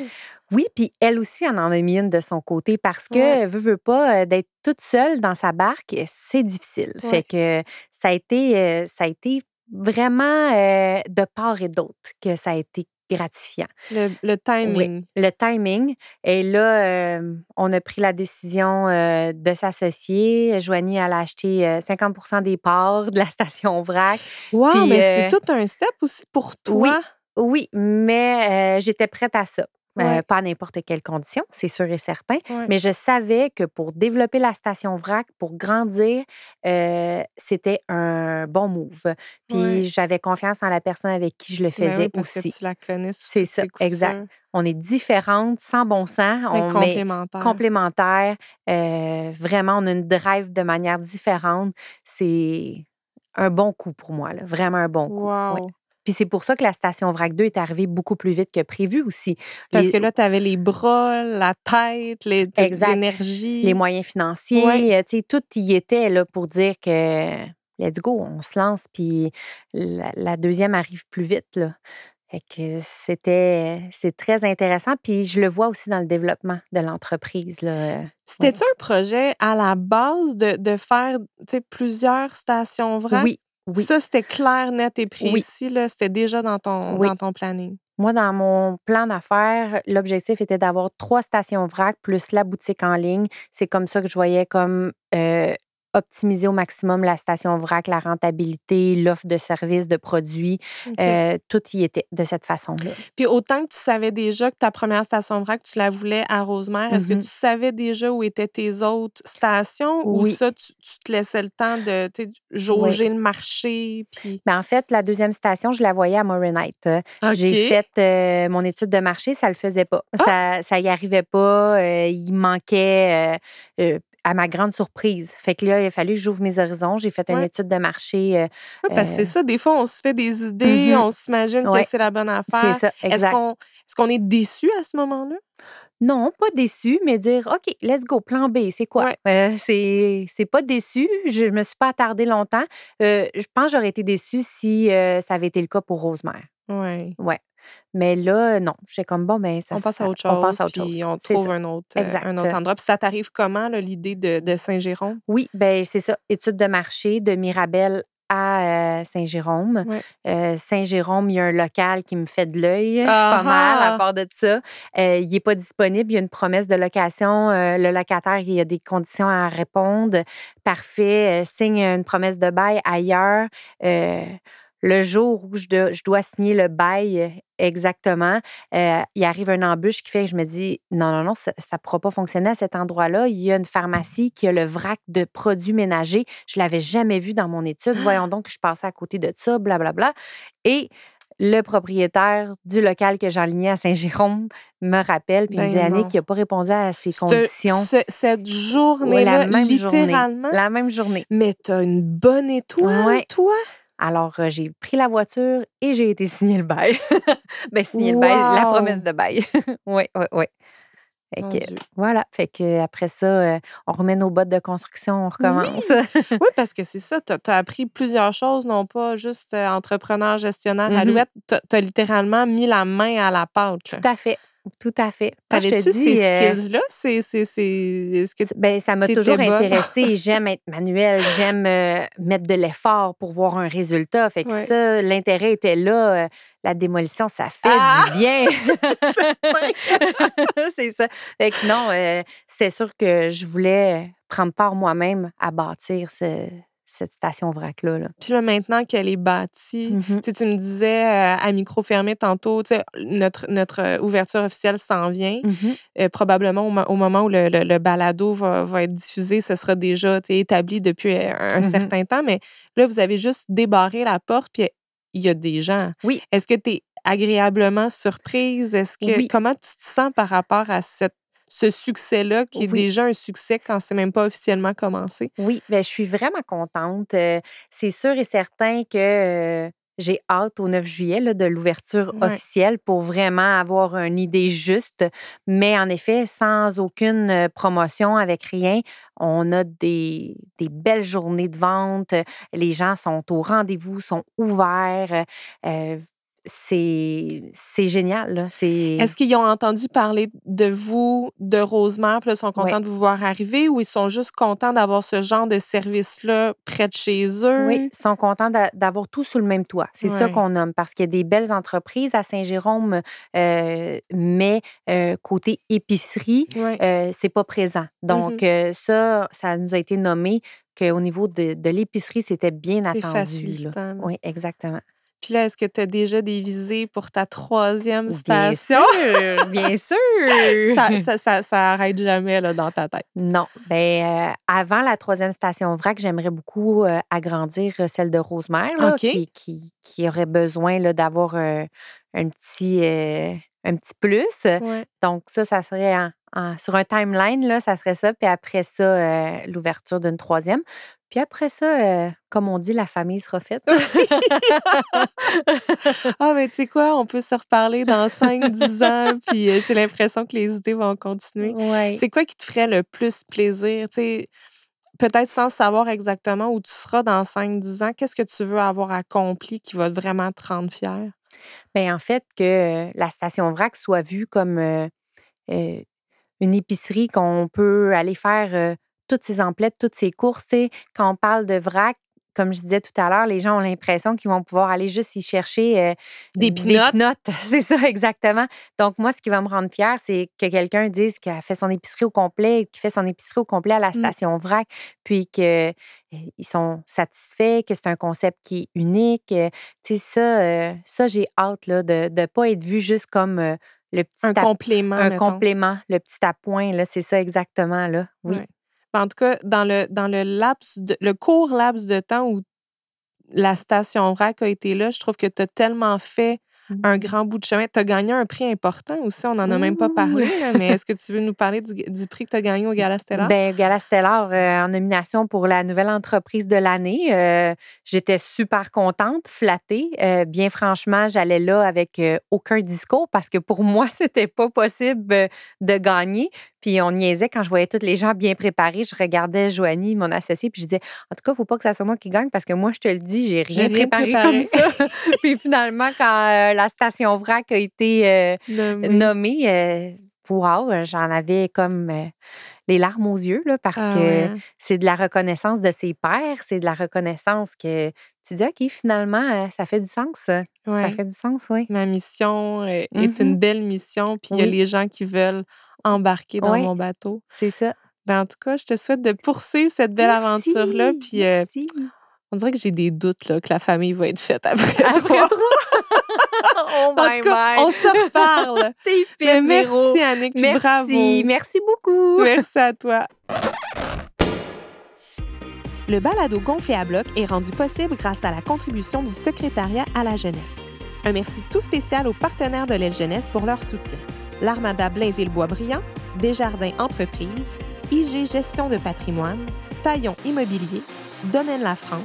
oui, puis elle aussi, elle en a mis une de son côté parce que, Ouais. veut, veut pas, euh, d'être toute seule dans sa barque, c'est difficile. Ouais. Fait que ça a été, euh, ça a été vraiment euh, de part et d'autre que ça a été gratifiant. Le, le timing. le timing. Et là, euh, on a pris la décision euh, de s'associer. Joanie, elle a acheté euh, 50% des parts de la station VRAC. Wow, Puis, mais euh, c'est tout un step aussi pour toi? Oui, mais euh, j'étais prête à ça. Euh, pas à n'importe quelle condition, c'est sûr et certain. Ouais. Mais je savais que pour développer la station VRAC, pour grandir, euh, c'était un bon move. Puis Ouais. j'avais confiance en la personne avec qui je le Ben faisais oui, parce aussi. que tu la connais C'est ça, exact. On est différentes, sans bon sens. Mais on met- complémentaire. complémentaires. Euh, vraiment, on a une drive de manière différente. C'est un bon coup pour moi, là. vraiment un bon coup. Wow. Puis c'est pour ça que la station VRAC 2 est arrivée beaucoup plus vite que prévu aussi. Parce Les- que là, tu avais les bras, la tête, les- l'énergie. les moyens financiers, Ouais. euh, tu sais, tout y était là pour dire que let's go, on se lance, puis la, la deuxième arrive plus vite. Là. Fait que c'était c'est très intéressant. Puis je le vois aussi dans le développement de l'entreprise. là. C'était-tu un projet à la base de, de faire plusieurs stations vraies? Oui, oui. Ça, c'était clair, net et Oui. précis. là, C'était déjà dans ton, Oui. dans ton planning. Moi, dans mon plan d'affaires, l'objectif était d'avoir trois stations VRAC plus la boutique en ligne. C'est comme ça que je voyais comme euh, optimiser au maximum la station VRAC, la rentabilité, l'offre de services, de produits. Euh, tout y était de cette façon-là. Puis autant que tu savais déjà que ta première station vrac, tu la voulais à Rosemère, est-ce que Mhm. tu savais déjà où étaient tes autres stations Oui. ou ça, tu, tu te laissais le temps de jauger le marché? Puis... Ben, en fait, la deuxième station, je la voyais à Morinite. Euh, J'ai fait euh, mon étude de marché, ça le faisait pas. Ça, ça y arrivait pas. euh, il manquait, à ma grande surprise. Fait que là, il a fallu que j'ouvre mes horizons. J'ai fait une Ouais. étude de marché. euh, Ouais, parce que euh, c'est ça, des fois, on se fait des idées, Mhm. on s'imagine Ouais. que c'est la bonne c'est affaire. ça, Est-ce qu'on est, qu'on est déçu à ce moment-là? Non, pas déçu, mais dire OK, let's go, plan B, c'est quoi? Ouais. Euh, c'est c'est pas déçu. Je me suis pas attardée longtemps. Euh, je pense que j'aurais été déçue si euh, ça avait été le cas pour Rosemère. Oui. Mais là, non. J'ai comme bon, ben ça On passe à autre chose, On passe à autre puis chose. on trouve un autre, Exact. un autre endroit. Puis ça t'arrive comment, l'idée de, de Saint-Jérôme? Oui, ben c'est ça. Étude de marché de Mirabel à euh, Saint-Jérôme. Euh, Saint-Jérôme, il y a un local qui me fait de l'œil, Ah pas mal à part de ça. Euh, il n'est pas disponible, il y a une promesse de location. euh, le locataire, il y a des conditions à répondre. Parfait, signe une promesse de bail ailleurs. Le jour où je dois, je dois signer le bail exactement, euh, il arrive une embûche qui fait que je me dis non, non, non, ça ne pourra pas fonctionner à cet endroit-là. Il y a une pharmacie qui a le vrac de produits ménagers. Je ne l'avais jamais vu dans mon étude. Voyons donc que je passais à côté de ça, blablabla. Et le propriétaire du local que j'enlignais à Saint-Jérôme me rappelle, puis il Ben me dit Annick, non. il n'a pas répondu à ces Ce- conditions. ce- cette journée-là, la même journée. littéralement? La même journée. Mais t'as une bonne étoile, Ouais. toi? Alors, j'ai pris la voiture et j'ai été signer le bail. ben, signer le bail, la Wow! promesse de bail. oui, oui, oui. Fait que, voilà. Fait que après ça, on remet nos bottes de construction, on recommence. Oui, parce que c'est ça. Tu as, appris plusieurs choses, non pas juste entrepreneur, gestionnaire, Mhm. alouette. Tu as, littéralement mis la main à la pâte. Tout à fait. Tout à fait. T'avais-tu ces euh, skills-là? C'est, c'est, c'est... Que... Ben, ça m'a toujours intéressée. J'aime être manuel, j'aime euh, mettre de l'effort pour voir un résultat. Fait que Ouais. ça, l'intérêt était là. Euh, La démolition, ça fait Ah! du bien. c'est ça. Fait que non, c'est sûr que je voulais prendre part moi-même à bâtir ce, cette station vrac-là. là. Puis là, maintenant qu'elle est bâtie, Mhm. tu me disais euh, à micro fermé tantôt, notre, notre euh, ouverture officielle s'en vient. Mhm. Euh, probablement au, mo- au moment où le, le- le balado va, va être diffusé, ce sera déjà établi depuis un, Mhm. certain temps. Mais là, vous avez juste débarré la porte, puis il y a des gens. Oui. Est-ce que tu es agréablement surprise? Est-ce que Oui. comment tu te sens par rapport à cette, ce succès-là, qui est Oui. déjà un succès quand c'est même pas officiellement commencé? Oui, ben, je suis vraiment contente. C'est sûr et certain que j'ai hâte au 9 juillet là, de l'ouverture Ouais. officielle pour vraiment avoir une idée juste. Mais en effet, sans aucune promotion, avec rien, on a des, des belles journées de vente. Les gens sont au rendez-vous, sont ouverts. Euh, c'est c'est génial. là. C'est Est-ce qu'ils ont entendu parler de vous, de Rosemère, puis là, ils sont contents Ouais. de vous voir arriver ou ils sont juste contents d'avoir ce genre de service-là près de chez eux? Oui, ils sont contents d'a- d'avoir tout sous le même toit. C'est ça qu'on nomme parce qu'il y a des belles entreprises à Saint-Jérôme, euh, mais euh, côté épicerie, Ouais. euh, c'est pas présent. Donc, euh, ça, ça nous a été nommé qu'au niveau de, de l'épicerie, c'était bien C'est attendu. facilitant. là. Oui, exactement. Puis là, est-ce que tu as déjà des visées pour ta troisième Bien station? sûr, bien sûr. ça, ça, ça, ça arrête jamais là, dans ta tête. Non. Ben, euh, avant la troisième station vrac, j'aimerais beaucoup euh, agrandir euh, celle de Rosemère, là, qui, qui, qui aurait besoin d'avoir euh, un, petit, un petit plus. Ouais. Donc, ça, ça serait en- en- sur un timeline, là, ça serait ça. Puis après ça, l'ouverture d'une troisième. Puis après ça, euh, comme on dit, la famille sera faite. Ah, mais tu sais quoi, on peut se reparler dans 5-10 ans, puis euh, j'ai l'impression que les idées vont continuer. ouais. C'est quoi qui te ferait le plus plaisir? Sais, peut-être sans savoir exactement où tu seras dans 5-10 ans, qu'est-ce que tu veux avoir accompli qui va vraiment te rendre fier? Ben, en fait, que la station VRAC soit vue comme euh, une épicerie qu'on peut aller faire toutes ses emplettes, toutes ses courses. Quand on parle de VRAC, comme je disais tout à l'heure, les gens ont l'impression qu'ils vont pouvoir aller juste y chercher euh, Des pinottes. C'est ça, exactement. Donc, moi, ce qui va me rendre fière, c'est que quelqu'un dise qu'il a fait son épicerie au complet, qu'il fait son épicerie au complet à la Mm. station VRAC, puis qu'ils sont satisfaits, que c'est un concept qui est unique. Euh, Tu sais, ça, euh, ça j'ai hâte là, de ne pas être vu juste comme euh, le petit Un complément, un mettons. complément, le petit appoint. là, C'est ça exactement. Là. Oui. Ouais. En tout cas, dans le, dans le laps, de- le court laps de temps où la station VRAC a été là, je trouve que tu as tellement fait un grand bout de chemin. Tu as gagné un prix important aussi, on n'en a même pas parlé, mais est-ce que tu veux nous parler du, du prix que tu as gagné au Gala Stellar? Ben, Gala Stellar, euh, en nomination pour la nouvelle entreprise de l'année. Euh, J'étais super contente, flattée. Euh, bien franchement, j'allais là avec aucun discours parce que pour moi, c'était pas possible de gagner. Puis on niaisait quand je voyais tous les gens bien préparés. Je regardais Joanie, mon associée, puis je disais, en tout cas, il faut pas que ça soit moi qui gagne parce que moi, je te le dis, j'ai rien, rien préparé, préparé. comme ça. puis finalement, quand euh, la station VRAC a été euh, Nommé. nommée, euh, wow, j'en avais comme les larmes aux yeux là, parce Ah que ouais. c'est de la reconnaissance de ses pairs, c'est de la reconnaissance que tu dis, OK, finalement, euh, ça fait du sens. Ça, Ouais. Ça fait du sens, oui. Ma mission est une belle mission, puis il y a les gens qui veulent embarquer dans mon bateau. C'est ça. Ben, en tout cas, je te souhaite de poursuivre cette belle aventure-là. Puis euh, merci. On dirait que j'ai des doutes là, que la famille va être faite après. Après trois. oh En my tout cas, my. on se reparle. T'es Véro. merci, Annick, Merci. bravo. Merci beaucoup. Merci à toi. Le balado gonflé à bloc est rendu possible grâce à la contribution du secrétariat à la jeunesse. Un merci tout spécial aux partenaires de l'aile jeunesse pour leur soutien. L'Armada Blainville-Boisbriand, Desjardins Entreprises, IG Gestion de patrimoine, Taillon Immobilier, Domaine La France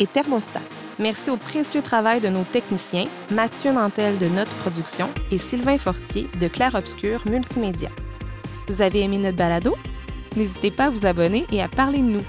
et Thermostat. Merci au précieux travail de nos techniciens, Mathieu Nantel de Notre Production et Sylvain Fortier de Clair Obscur Multimédia. Vous avez aimé notre balado? N'hésitez pas à vous abonner et à parler de nous.